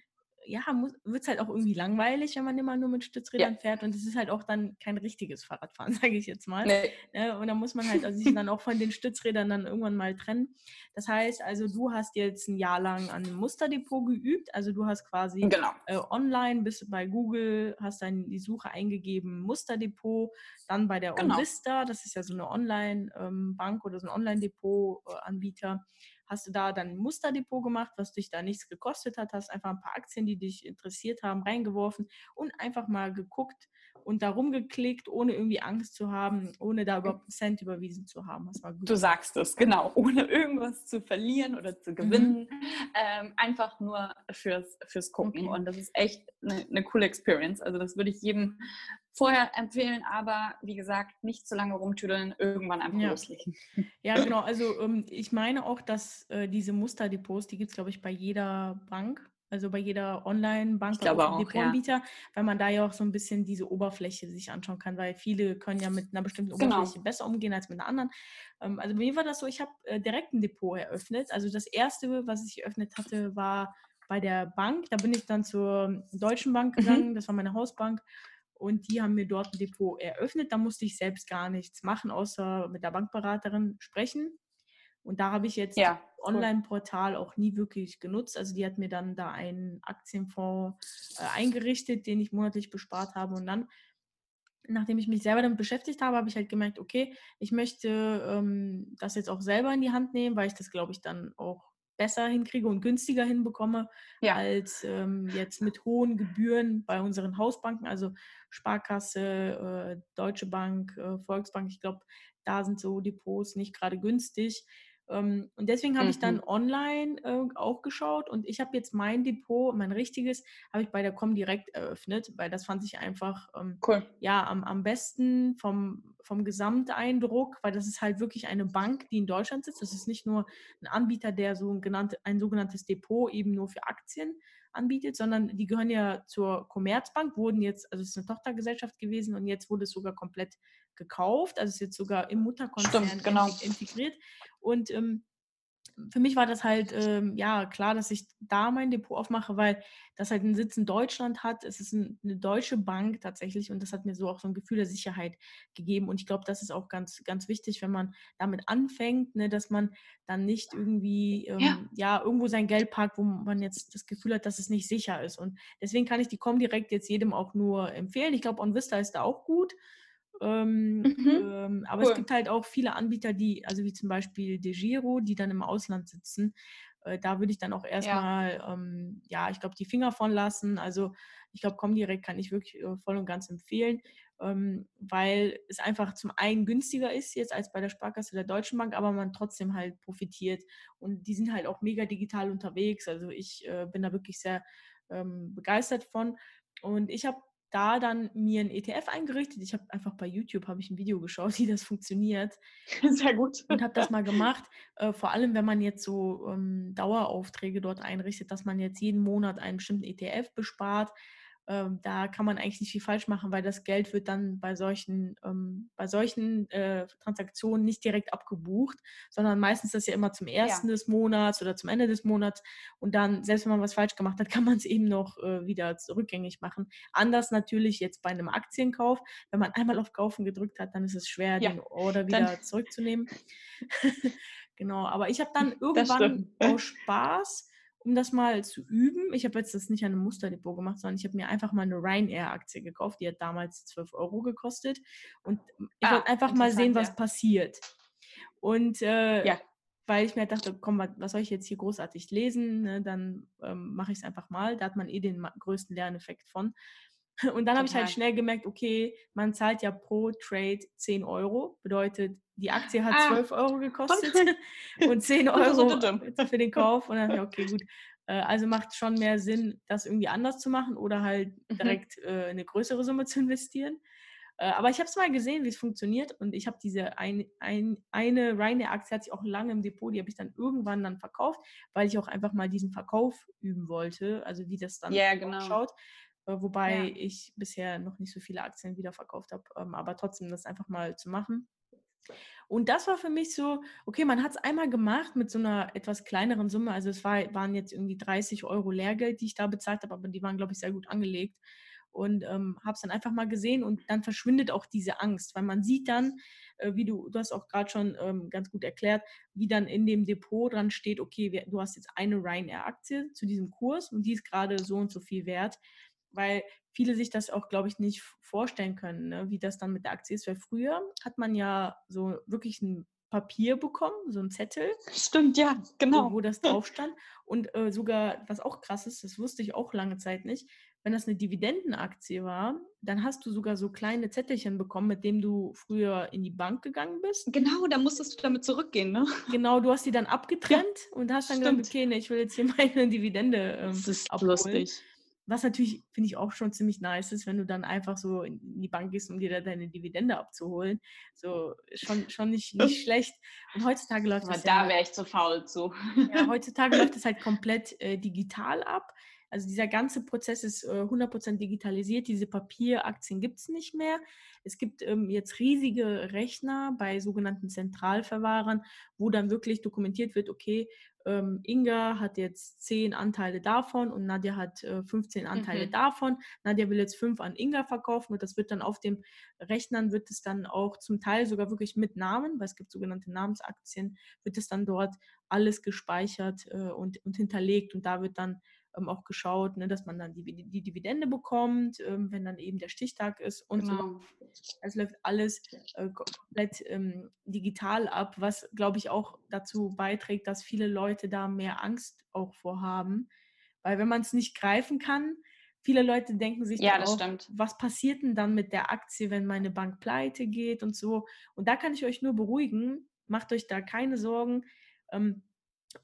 ja, wird es halt auch irgendwie langweilig, wenn man immer nur mit Stützrädern ja. fährt. Und es ist halt auch dann kein richtiges Fahrradfahren, *laughs* sage ich jetzt mal. Nee. Ne? Und dann muss man halt also sich *laughs* dann auch von den Stützrädern dann irgendwann mal trennen. Das heißt, also du hast jetzt ein Jahr lang an einem Musterdepot geübt. Also du hast quasi genau. äh, online, bist bei Google, hast dann die Suche eingegeben, Musterdepot, dann bei der genau. OnVista, das ist ja so eine Online-Bank ähm, oder so ein Online-Depot-Anbieter. Hast du da dann Musterdepot gemacht, was dich da nichts gekostet hat, hast einfach ein paar Aktien, die dich interessiert haben, reingeworfen und einfach mal geguckt und da rumgeklickt, ohne irgendwie Angst zu haben, ohne da überhaupt einen Cent überwiesen zu haben. Das war gut. Du sagst es, genau, *laughs* ohne irgendwas zu verlieren oder zu gewinnen, mhm. ähm, einfach nur fürs, fürs Gucken. Und das ist echt eine, eine coole Experience. Also das würde ich jedem vorher empfehlen, aber wie gesagt, nicht zu lange rumtüdeln, irgendwann einfach ja. loslegen. *laughs* Ja, genau. Also ähm, ich meine auch, dass äh, diese Musterdepots, die gibt es, glaube ich, bei jeder Bank. Also bei jeder Online-Bank oder Depotanbieter, ja. weil man da ja auch so ein bisschen diese Oberfläche sich anschauen kann, weil viele können ja mit einer bestimmten genau. Oberfläche genau. besser umgehen als mit einer anderen. Ähm, also bei mir war das so, ich habe äh, direkt ein Depot eröffnet. Also das erste, was ich eröffnet hatte, war bei der Bank. Da bin ich dann zur Deutschen Bank mhm. gegangen, mhm. das war meine Hausbank und die haben mir dort ein Depot eröffnet. Da musste ich selbst gar nichts machen, außer mit der Bankberaterin sprechen. Und da habe ich jetzt ja, cool. Online-Portal auch nie wirklich genutzt. Also die hat mir dann da einen Aktienfonds äh, eingerichtet, den ich monatlich bespart habe. Und dann, nachdem ich mich selber damit beschäftigt habe, habe ich halt gemerkt, okay, ich möchte ähm, das jetzt auch selber in die Hand nehmen, weil ich das, glaube ich, dann auch besser hinkriege und günstiger hinbekomme ja. als ähm, jetzt mit hohen Gebühren bei unseren Hausbanken, also Sparkasse, äh, Deutsche Bank, äh, Volksbank. Ich glaube, da sind so Depots nicht gerade günstig. Ähm, und deswegen habe mhm. ich dann mhm. online äh, auch geschaut und ich habe jetzt mein Depot, mein richtiges, habe ich bei der Comdirect eröffnet, weil das fand ich einfach ähm, cool. ja am, am besten vom, vom Gesamteindruck, weil das ist halt wirklich eine Bank, die in Deutschland sitzt. Das ist nicht nur ein Anbieter, der so ein, genannt, ein sogenanntes Depot eben nur für Aktien anbietet, sondern die gehören ja zur Commerzbank, wurden jetzt, also es ist eine Tochtergesellschaft gewesen und jetzt wurde es sogar komplett gekauft, also es ist jetzt sogar im Mutterkonzern Stimmt, genau. integriert. Und ähm, für mich war das halt ähm, ja klar, dass ich da mein Depot aufmache, weil das halt einen Sitz in Deutschland hat. Es ist ein, eine deutsche Bank tatsächlich und das hat mir so auch so ein Gefühl der Sicherheit gegeben. Und ich glaube, das ist auch ganz, ganz wichtig, wenn man damit anfängt, ne, dass man dann nicht irgendwie ähm, ja. ja. irgendwo sein Geld parkt, wo man jetzt das Gefühl hat, dass es nicht sicher ist. Und deswegen kann ich die Comdirect jetzt jedem auch nur empfehlen. Ich glaube, OnVista ist da auch gut. Ähm, mhm. ähm, aber cool. es gibt halt auch viele Anbieter, die, also wie zum Beispiel DeGiro, die dann im Ausland sitzen. Äh, da würde ich dann auch erstmal, ja. Ähm, ja, ich glaube, die Finger von lassen. Also ich glaube, Comdirect kann ich wirklich äh, voll und ganz empfehlen, ähm, weil es einfach zum einen günstiger ist jetzt als bei der Sparkasse der Deutschen Bank, aber man trotzdem halt profitiert. Und die sind halt auch mega digital unterwegs. Also ich äh, bin da wirklich sehr ähm, begeistert von. Und ich habe da dann mir ein ETF eingerichtet. Ich habe einfach bei YouTube habe ich ein Video geschaut, *laughs* wie das funktioniert. *laughs* Sehr gut. Und habe das mal gemacht. Äh, vor allem, wenn man jetzt so ähm, Daueraufträge dort einrichtet, dass man jetzt jeden Monat einen bestimmten ETF bespart ähm, da kann man eigentlich nicht viel falsch machen, weil das Geld wird dann bei solchen, ähm, bei solchen äh, Transaktionen nicht direkt abgebucht, sondern meistens das ja immer zum ersten ja. des Monats oder zum Ende des Monats. Und dann, selbst wenn man was falsch gemacht hat, *laughs* kann man es eben noch äh, wieder rückgängig machen. Anders natürlich jetzt bei einem Aktienkauf. Wenn man einmal auf Kaufen gedrückt hat, dann ist es schwer, ja. den Order wieder dann. zurückzunehmen. *laughs* genau, aber ich habe dann irgendwann aus Spaß um das mal zu üben. Ich habe jetzt das nicht an einem Musterdepot gemacht, sondern ich habe mir einfach mal eine Ryanair-Aktie gekauft. Die hat damals 12 Euro gekostet. Und ich ah, wollte einfach mal sehen, was ja. passiert. Und äh, ja. weil ich mir dachte, komm, was soll ich jetzt hier großartig lesen? Ne? Dann ähm, mache ich es einfach mal. Da hat man eh den größten Lerneffekt von. Und dann habe ich halt schnell gemerkt, okay, man zahlt ja pro Trade 10 Euro. Bedeutet, die Aktie hat ah, 12 Euro gekostet *laughs* und 10 *laughs* Euro für den Kauf. Und dann ich, *laughs* okay, gut. Äh, also macht schon mehr Sinn, das irgendwie anders zu machen oder halt mhm. direkt äh, eine größere Summe zu investieren. Äh, aber ich habe es mal gesehen, wie es funktioniert und ich habe diese ein, ein, eine Ryanair-Aktie, hat sich auch lange im Depot, die habe ich dann irgendwann dann verkauft, weil ich auch einfach mal diesen Verkauf üben wollte, also wie das dann yeah, genau. ausschaut. Äh, wobei ja. ich bisher noch nicht so viele Aktien wieder verkauft habe, ähm, aber trotzdem das einfach mal zu machen. Und das war für mich so, okay, man hat es einmal gemacht mit so einer etwas kleineren Summe. Also es war, waren jetzt irgendwie 30 Euro Lehrgeld, die ich da bezahlt habe, aber die waren, glaube ich, sehr gut angelegt. Und ähm, habe es dann einfach mal gesehen und dann verschwindet auch diese Angst, weil man sieht dann, äh, wie du, du hast auch gerade schon ähm, ganz gut erklärt, wie dann in dem Depot dran steht, okay, du hast jetzt eine Ryanair-Aktie zu diesem Kurs und die ist gerade so und so viel wert weil viele sich das auch, glaube ich, nicht vorstellen können, ne? wie das dann mit der Aktie ist. Weil früher hat man ja so wirklich ein Papier bekommen, so ein Zettel. Stimmt, ja, genau. Wo, das drauf stand. Und äh, sogar, was auch krass ist, das wusste ich auch lange Zeit nicht, wenn das eine Dividendenaktie war, dann hast du sogar so kleine Zettelchen bekommen, mit dem du früher in die Bank gegangen bist. Genau, da musstest du damit zurückgehen, ne? Genau, du hast die dann abgetrennt ja, und hast dann stimmt. gesagt, okay, nee, ich will jetzt hier *laughs* meine Dividende ähm, Das ist abholen. lustig. Was natürlich, finde ich, auch schon ziemlich nice ist, wenn du dann einfach so in die Bank gehst, um dir da deine Dividende abzuholen. So, schon, schon nicht, nicht schlecht. Und heutzutage läuft Aber das. Da ja, wäre ich zu faul zu. Ja, *laughs* heutzutage läuft das halt komplett äh, digital ab. Also dieser ganze Prozess ist äh, 100% digitalisiert. Diese Papieraktien gibt es nicht mehr. Es gibt ähm, jetzt riesige Rechner bei sogenannten Zentralverwahrern, wo dann wirklich dokumentiert wird, okay, ähm, Inga hat jetzt zehn Anteile davon und Nadja hat äh, 15 Anteile mhm. davon. Nadja will jetzt fünf an Inga verkaufen und das wird dann auf dem Rechnern, wird es dann auch zum Teil sogar wirklich mit Namen, weil es gibt sogenannte Namensaktien, wird es dann dort alles gespeichert äh, und, und hinterlegt und da wird dann ähm, auch geschaut, ne, dass man dann die, die Dividende bekommt, ähm, wenn dann eben der Stichtag ist und genau. so. Es läuft alles äh, komplett ähm, digital ab, was, glaube ich, auch dazu beiträgt, dass viele Leute da mehr Angst auch vorhaben. Weil wenn man es nicht greifen kann, viele Leute denken sich ja, auch, stimmt. was passiert denn dann mit der Aktie, wenn meine Bank pleite geht und so. Und da kann ich euch nur beruhigen, macht euch da keine Sorgen. Ähm,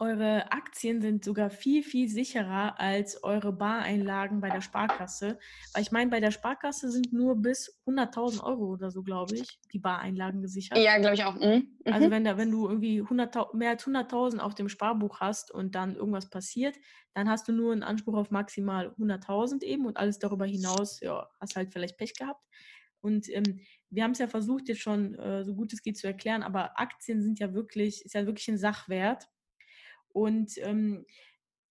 eure Aktien sind sogar viel, viel sicherer als eure Bareinlagen bei der Sparkasse. Weil ich meine, bei der Sparkasse sind nur bis 100.000 Euro oder so, glaube ich, die Bareinlagen gesichert. Ja, glaube ich auch. Mhm. Also wenn, da, wenn du irgendwie 100, mehr als 100.000 auf dem Sparbuch hast und dann irgendwas passiert, dann hast du nur einen Anspruch auf maximal 100.000 eben und alles darüber hinaus, ja, hast halt vielleicht Pech gehabt. Und ähm, wir haben es ja versucht, jetzt schon äh, so gut es geht zu erklären, aber Aktien sind ja wirklich, ist ja wirklich ein Sachwert. Und ähm,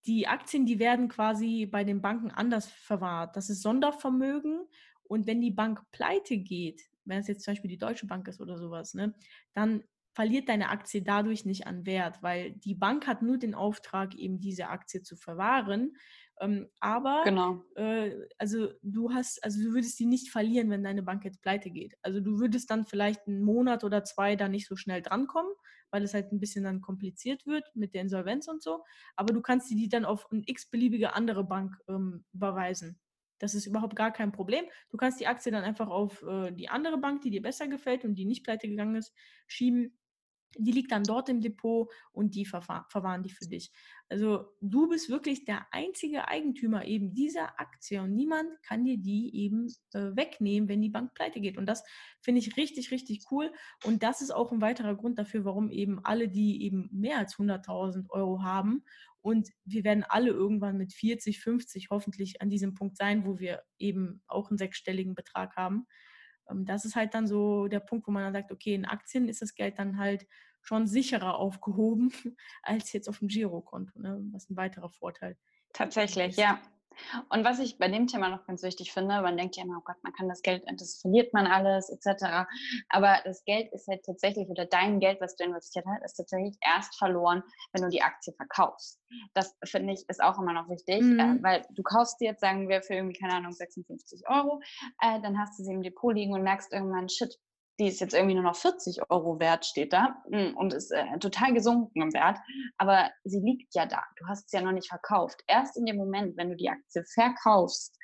die Aktien, die werden quasi bei den Banken anders verwahrt. Das ist Sondervermögen. Und wenn die Bank pleite geht, wenn es jetzt zum Beispiel die Deutsche Bank ist oder sowas, ne, dann verliert deine Aktie dadurch nicht an Wert, weil die Bank hat nur den Auftrag, eben diese Aktie zu verwahren. Ähm, aber genau. äh, also du hast, also du würdest die nicht verlieren, wenn deine Bank jetzt pleite geht. Also du würdest dann vielleicht einen Monat oder zwei da nicht so schnell drankommen, weil es halt ein bisschen dann kompliziert wird mit der Insolvenz und so. Aber du kannst die dann auf eine x-beliebige andere Bank ähm, überweisen. Das ist überhaupt gar kein Problem. Du kannst die Aktie dann einfach auf äh, die andere Bank, die dir besser gefällt und die nicht pleite gegangen ist, schieben die liegt dann dort im Depot und die verwahren die für dich. Also du bist wirklich der einzige Eigentümer eben dieser Aktie und niemand kann dir die eben äh, wegnehmen, wenn die Bank pleite geht. Und das finde ich richtig, richtig cool. Und das ist auch ein weiterer Grund dafür, warum eben alle, die eben mehr als 100.000 Euro haben und wir werden alle irgendwann mit 40, 50 hoffentlich an diesem Punkt sein, wo wir eben auch einen sechsstelligen Betrag haben das ist halt dann so der Punkt, wo man dann sagt, okay, in Aktien ist das Geld dann halt schon sicherer aufgehoben *laughs* als jetzt auf dem Girokonto, ne? was ein weiterer Vorteil. Tatsächlich, ist. ja. Und was ich bei dem Thema noch ganz wichtig finde, man denkt ja immer, oh Gott, man kann das Geld, das verliert man alles, etc. Aber das Geld ist halt tatsächlich, oder dein Geld, was du investiert hast, ist tatsächlich erst verloren, wenn du die Aktie verkaufst. Das finde ich ist auch immer noch wichtig, äh, mhm. äh, weil du kaufst die jetzt, sagen wir, für irgendwie, keine Ahnung, 56 Euro, äh, dann hast du sie im Depot liegen und merkst irgendwann, shit, die ist jetzt irgendwie nur noch 40 Euro wert, steht da hm, und ist äh, total gesunken im Wert. Aber sie liegt ja da. Du hast sie ja noch nicht verkauft. Erst in dem Moment, wenn du die Aktie verkaufst,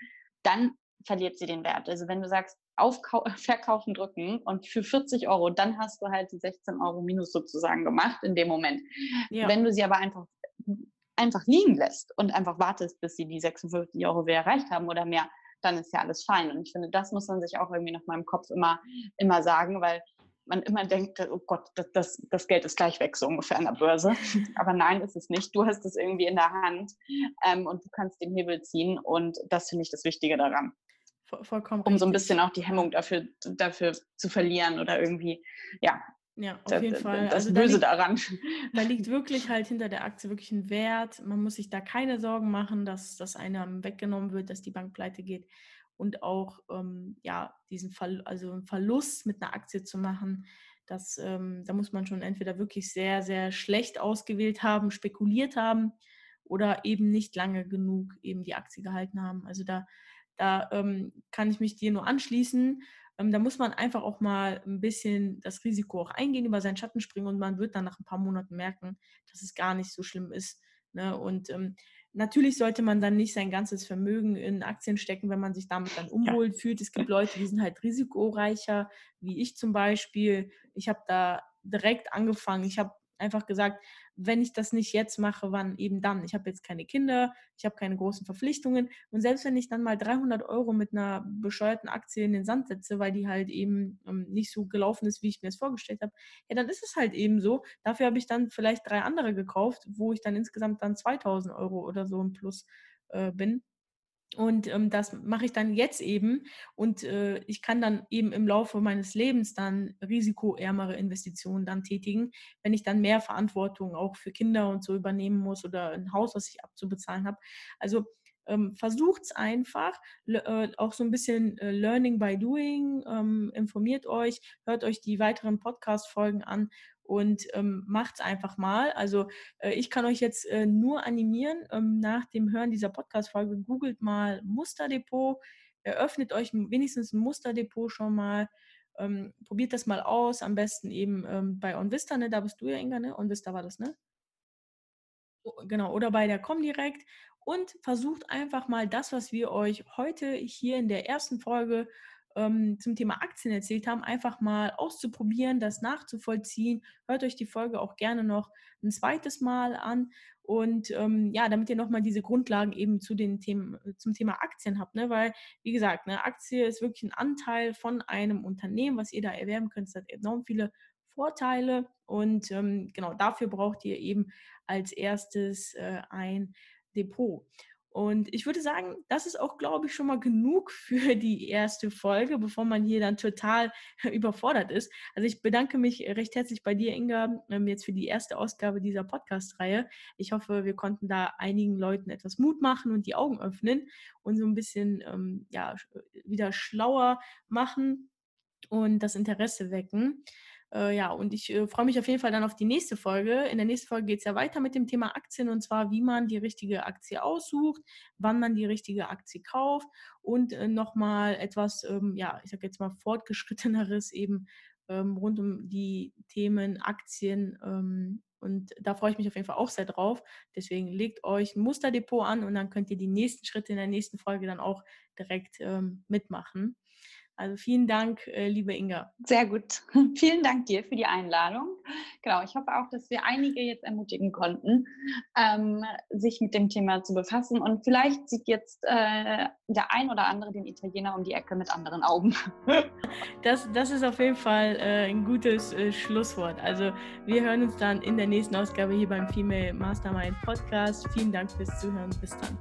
dann verliert sie den Wert. Also wenn du sagst, Aufkau *laughs* verkaufen drücken und für 40 Euro, dann hast du halt die 16 Euro minus sozusagen gemacht in dem Moment. Ja. Wenn du sie aber einfach einfach liegen lässt und einfach wartest, bis sie die 56 Euro wieder erreicht haben oder mehr, dann ist ja alles fein. Und ich finde, das muss man sich auch irgendwie noch mal im Kopf immer, immer sagen, weil man immer denkt, oh Gott, das, das, das Geld ist gleich weg, so ungefähr an der Börse. *laughs* Aber nein, ist es nicht. Du hast es irgendwie in der Hand ähm, und du kannst den Hebel ziehen. Und das finde ich das Wichtige daran. Vollkommen um so ein bisschen auch die Hemmung dafür, dafür zu verlieren oder irgendwie, ja, ja, auf jeden Fall. Das also Böse da liegt, daran. *laughs* Da liegt wirklich halt hinter der Aktie wirklich ein Wert. Man muss sich da keine Sorgen machen, dass das einem weggenommen wird, dass die Bank pleite geht. Und auch ähm, ja, diesen Ver also einen Verlust mit einer Aktie zu machen, das, ähm, da muss man schon entweder wirklich sehr, sehr schlecht ausgewählt haben, spekuliert haben oder eben nicht lange genug eben die Aktie gehalten haben. Also da, da ähm, kann ich mich dir nur anschließen. Ähm, da muss man einfach auch mal ein bisschen das Risiko auch eingehen, über seinen Schatten springen und man wird dann nach ein paar Monaten merken, dass es gar nicht so schlimm ist. Ne? Und ähm, natürlich sollte man dann nicht sein ganzes Vermögen in Aktien stecken, wenn man sich damit dann unwohl ja. fühlt. Es gibt Leute, die sind halt risikoreicher, wie ich zum Beispiel. Ich habe da direkt angefangen. Ich habe einfach gesagt, wenn ich das nicht jetzt mache, wann eben dann? Ich habe jetzt keine Kinder, ich habe keine großen Verpflichtungen und selbst wenn ich dann mal 300 Euro mit einer bescheuerten Aktie in den Sand setze, weil die halt eben ähm, nicht so gelaufen ist, wie ich mir es vorgestellt habe, ja, dann ist es halt eben so. Dafür habe ich dann vielleicht drei andere gekauft, wo ich dann insgesamt dann 2000 Euro oder so im Plus äh, bin. Und ähm, das mache ich dann jetzt eben. Und äh, ich kann dann eben im Laufe meines Lebens dann risikoärmere Investitionen dann tätigen, wenn ich dann mehr Verantwortung auch für Kinder und so übernehmen muss oder ein Haus, was ich abzubezahlen habe. Also ähm, versucht es einfach, äh, auch so ein bisschen äh, Learning by Doing, ähm, informiert euch, hört euch die weiteren Podcast-Folgen an und ähm, macht es einfach mal. Also äh, ich kann euch jetzt äh, nur animieren, ähm, nach dem Hören dieser Podcast-Folge, googelt mal Musterdepot, eröffnet euch wenigstens ein Musterdepot schon mal, ähm, probiert das mal aus, am besten eben ähm, bei OnVista, ne? da bist du ja, Inga, ne? OnVista war das, ne? Genau, oder bei der Comdirect und versucht einfach mal das, was wir euch heute hier in der ersten Folge ähm, zum Thema Aktien erzählt haben, einfach mal auszuprobieren, das nachzuvollziehen. Hört euch die Folge auch gerne noch ein zweites Mal an. Und ähm, ja, damit ihr nochmal diese Grundlagen eben zu den Themen, zum Thema Aktien habt, ne? Weil, wie gesagt, eine Aktie ist wirklich ein Anteil von einem Unternehmen, was ihr da erwerben könnt. Es hat enorm viele Vorteile. Und ähm, genau dafür braucht ihr eben als erstes äh, ein Depot. Und ich würde sagen, das ist auch, glaube ich, schon mal genug für die erste Folge, bevor man hier dann total *laughs* überfordert ist. Also ich bedanke mich recht herzlich bei dir, Inga, ähm, jetzt für die erste Ausgabe dieser Podcast-Reihe. Ich hoffe, wir konnten da einigen Leuten etwas Mut machen und die Augen öffnen und so ein bisschen ähm, ja, wieder schlauer machen und das Interesse wecken. Äh, ja, und ich äh, freue mich auf jeden Fall dann auf die nächste Folge. In der nächsten Folge geht es ja weiter mit dem Thema Aktien und zwar, wie man die richtige Aktie aussucht, wann man die richtige Aktie kauft und äh, nochmal etwas, ähm, ja, ich sage jetzt mal fortgeschritteneres eben ähm, rund um die Themen Aktien. Ähm, und da freue ich mich auf jeden Fall auch sehr drauf. Deswegen legt euch ein Musterdepot an und dann könnt ihr die nächsten Schritte in der nächsten Folge dann auch direkt ähm, mitmachen. Also vielen Dank, äh, liebe Inga. Sehr gut. *laughs* Vielen Dank dir für die Einladung. Genau, ich hoffe auch, dass wir einige jetzt ermutigen konnten, ähm, sich mit dem Thema zu befassen. Und vielleicht sieht jetzt äh, der ein oder andere den Italiener um die Ecke mit anderen Augen. *laughs* Das, das ist auf jeden Fall äh, ein gutes äh, Schlusswort. Also wir hören uns dann in der nächsten Ausgabe hier beim Female Mastermind Podcast. Vielen Dank fürs Zuhören. Bis dann.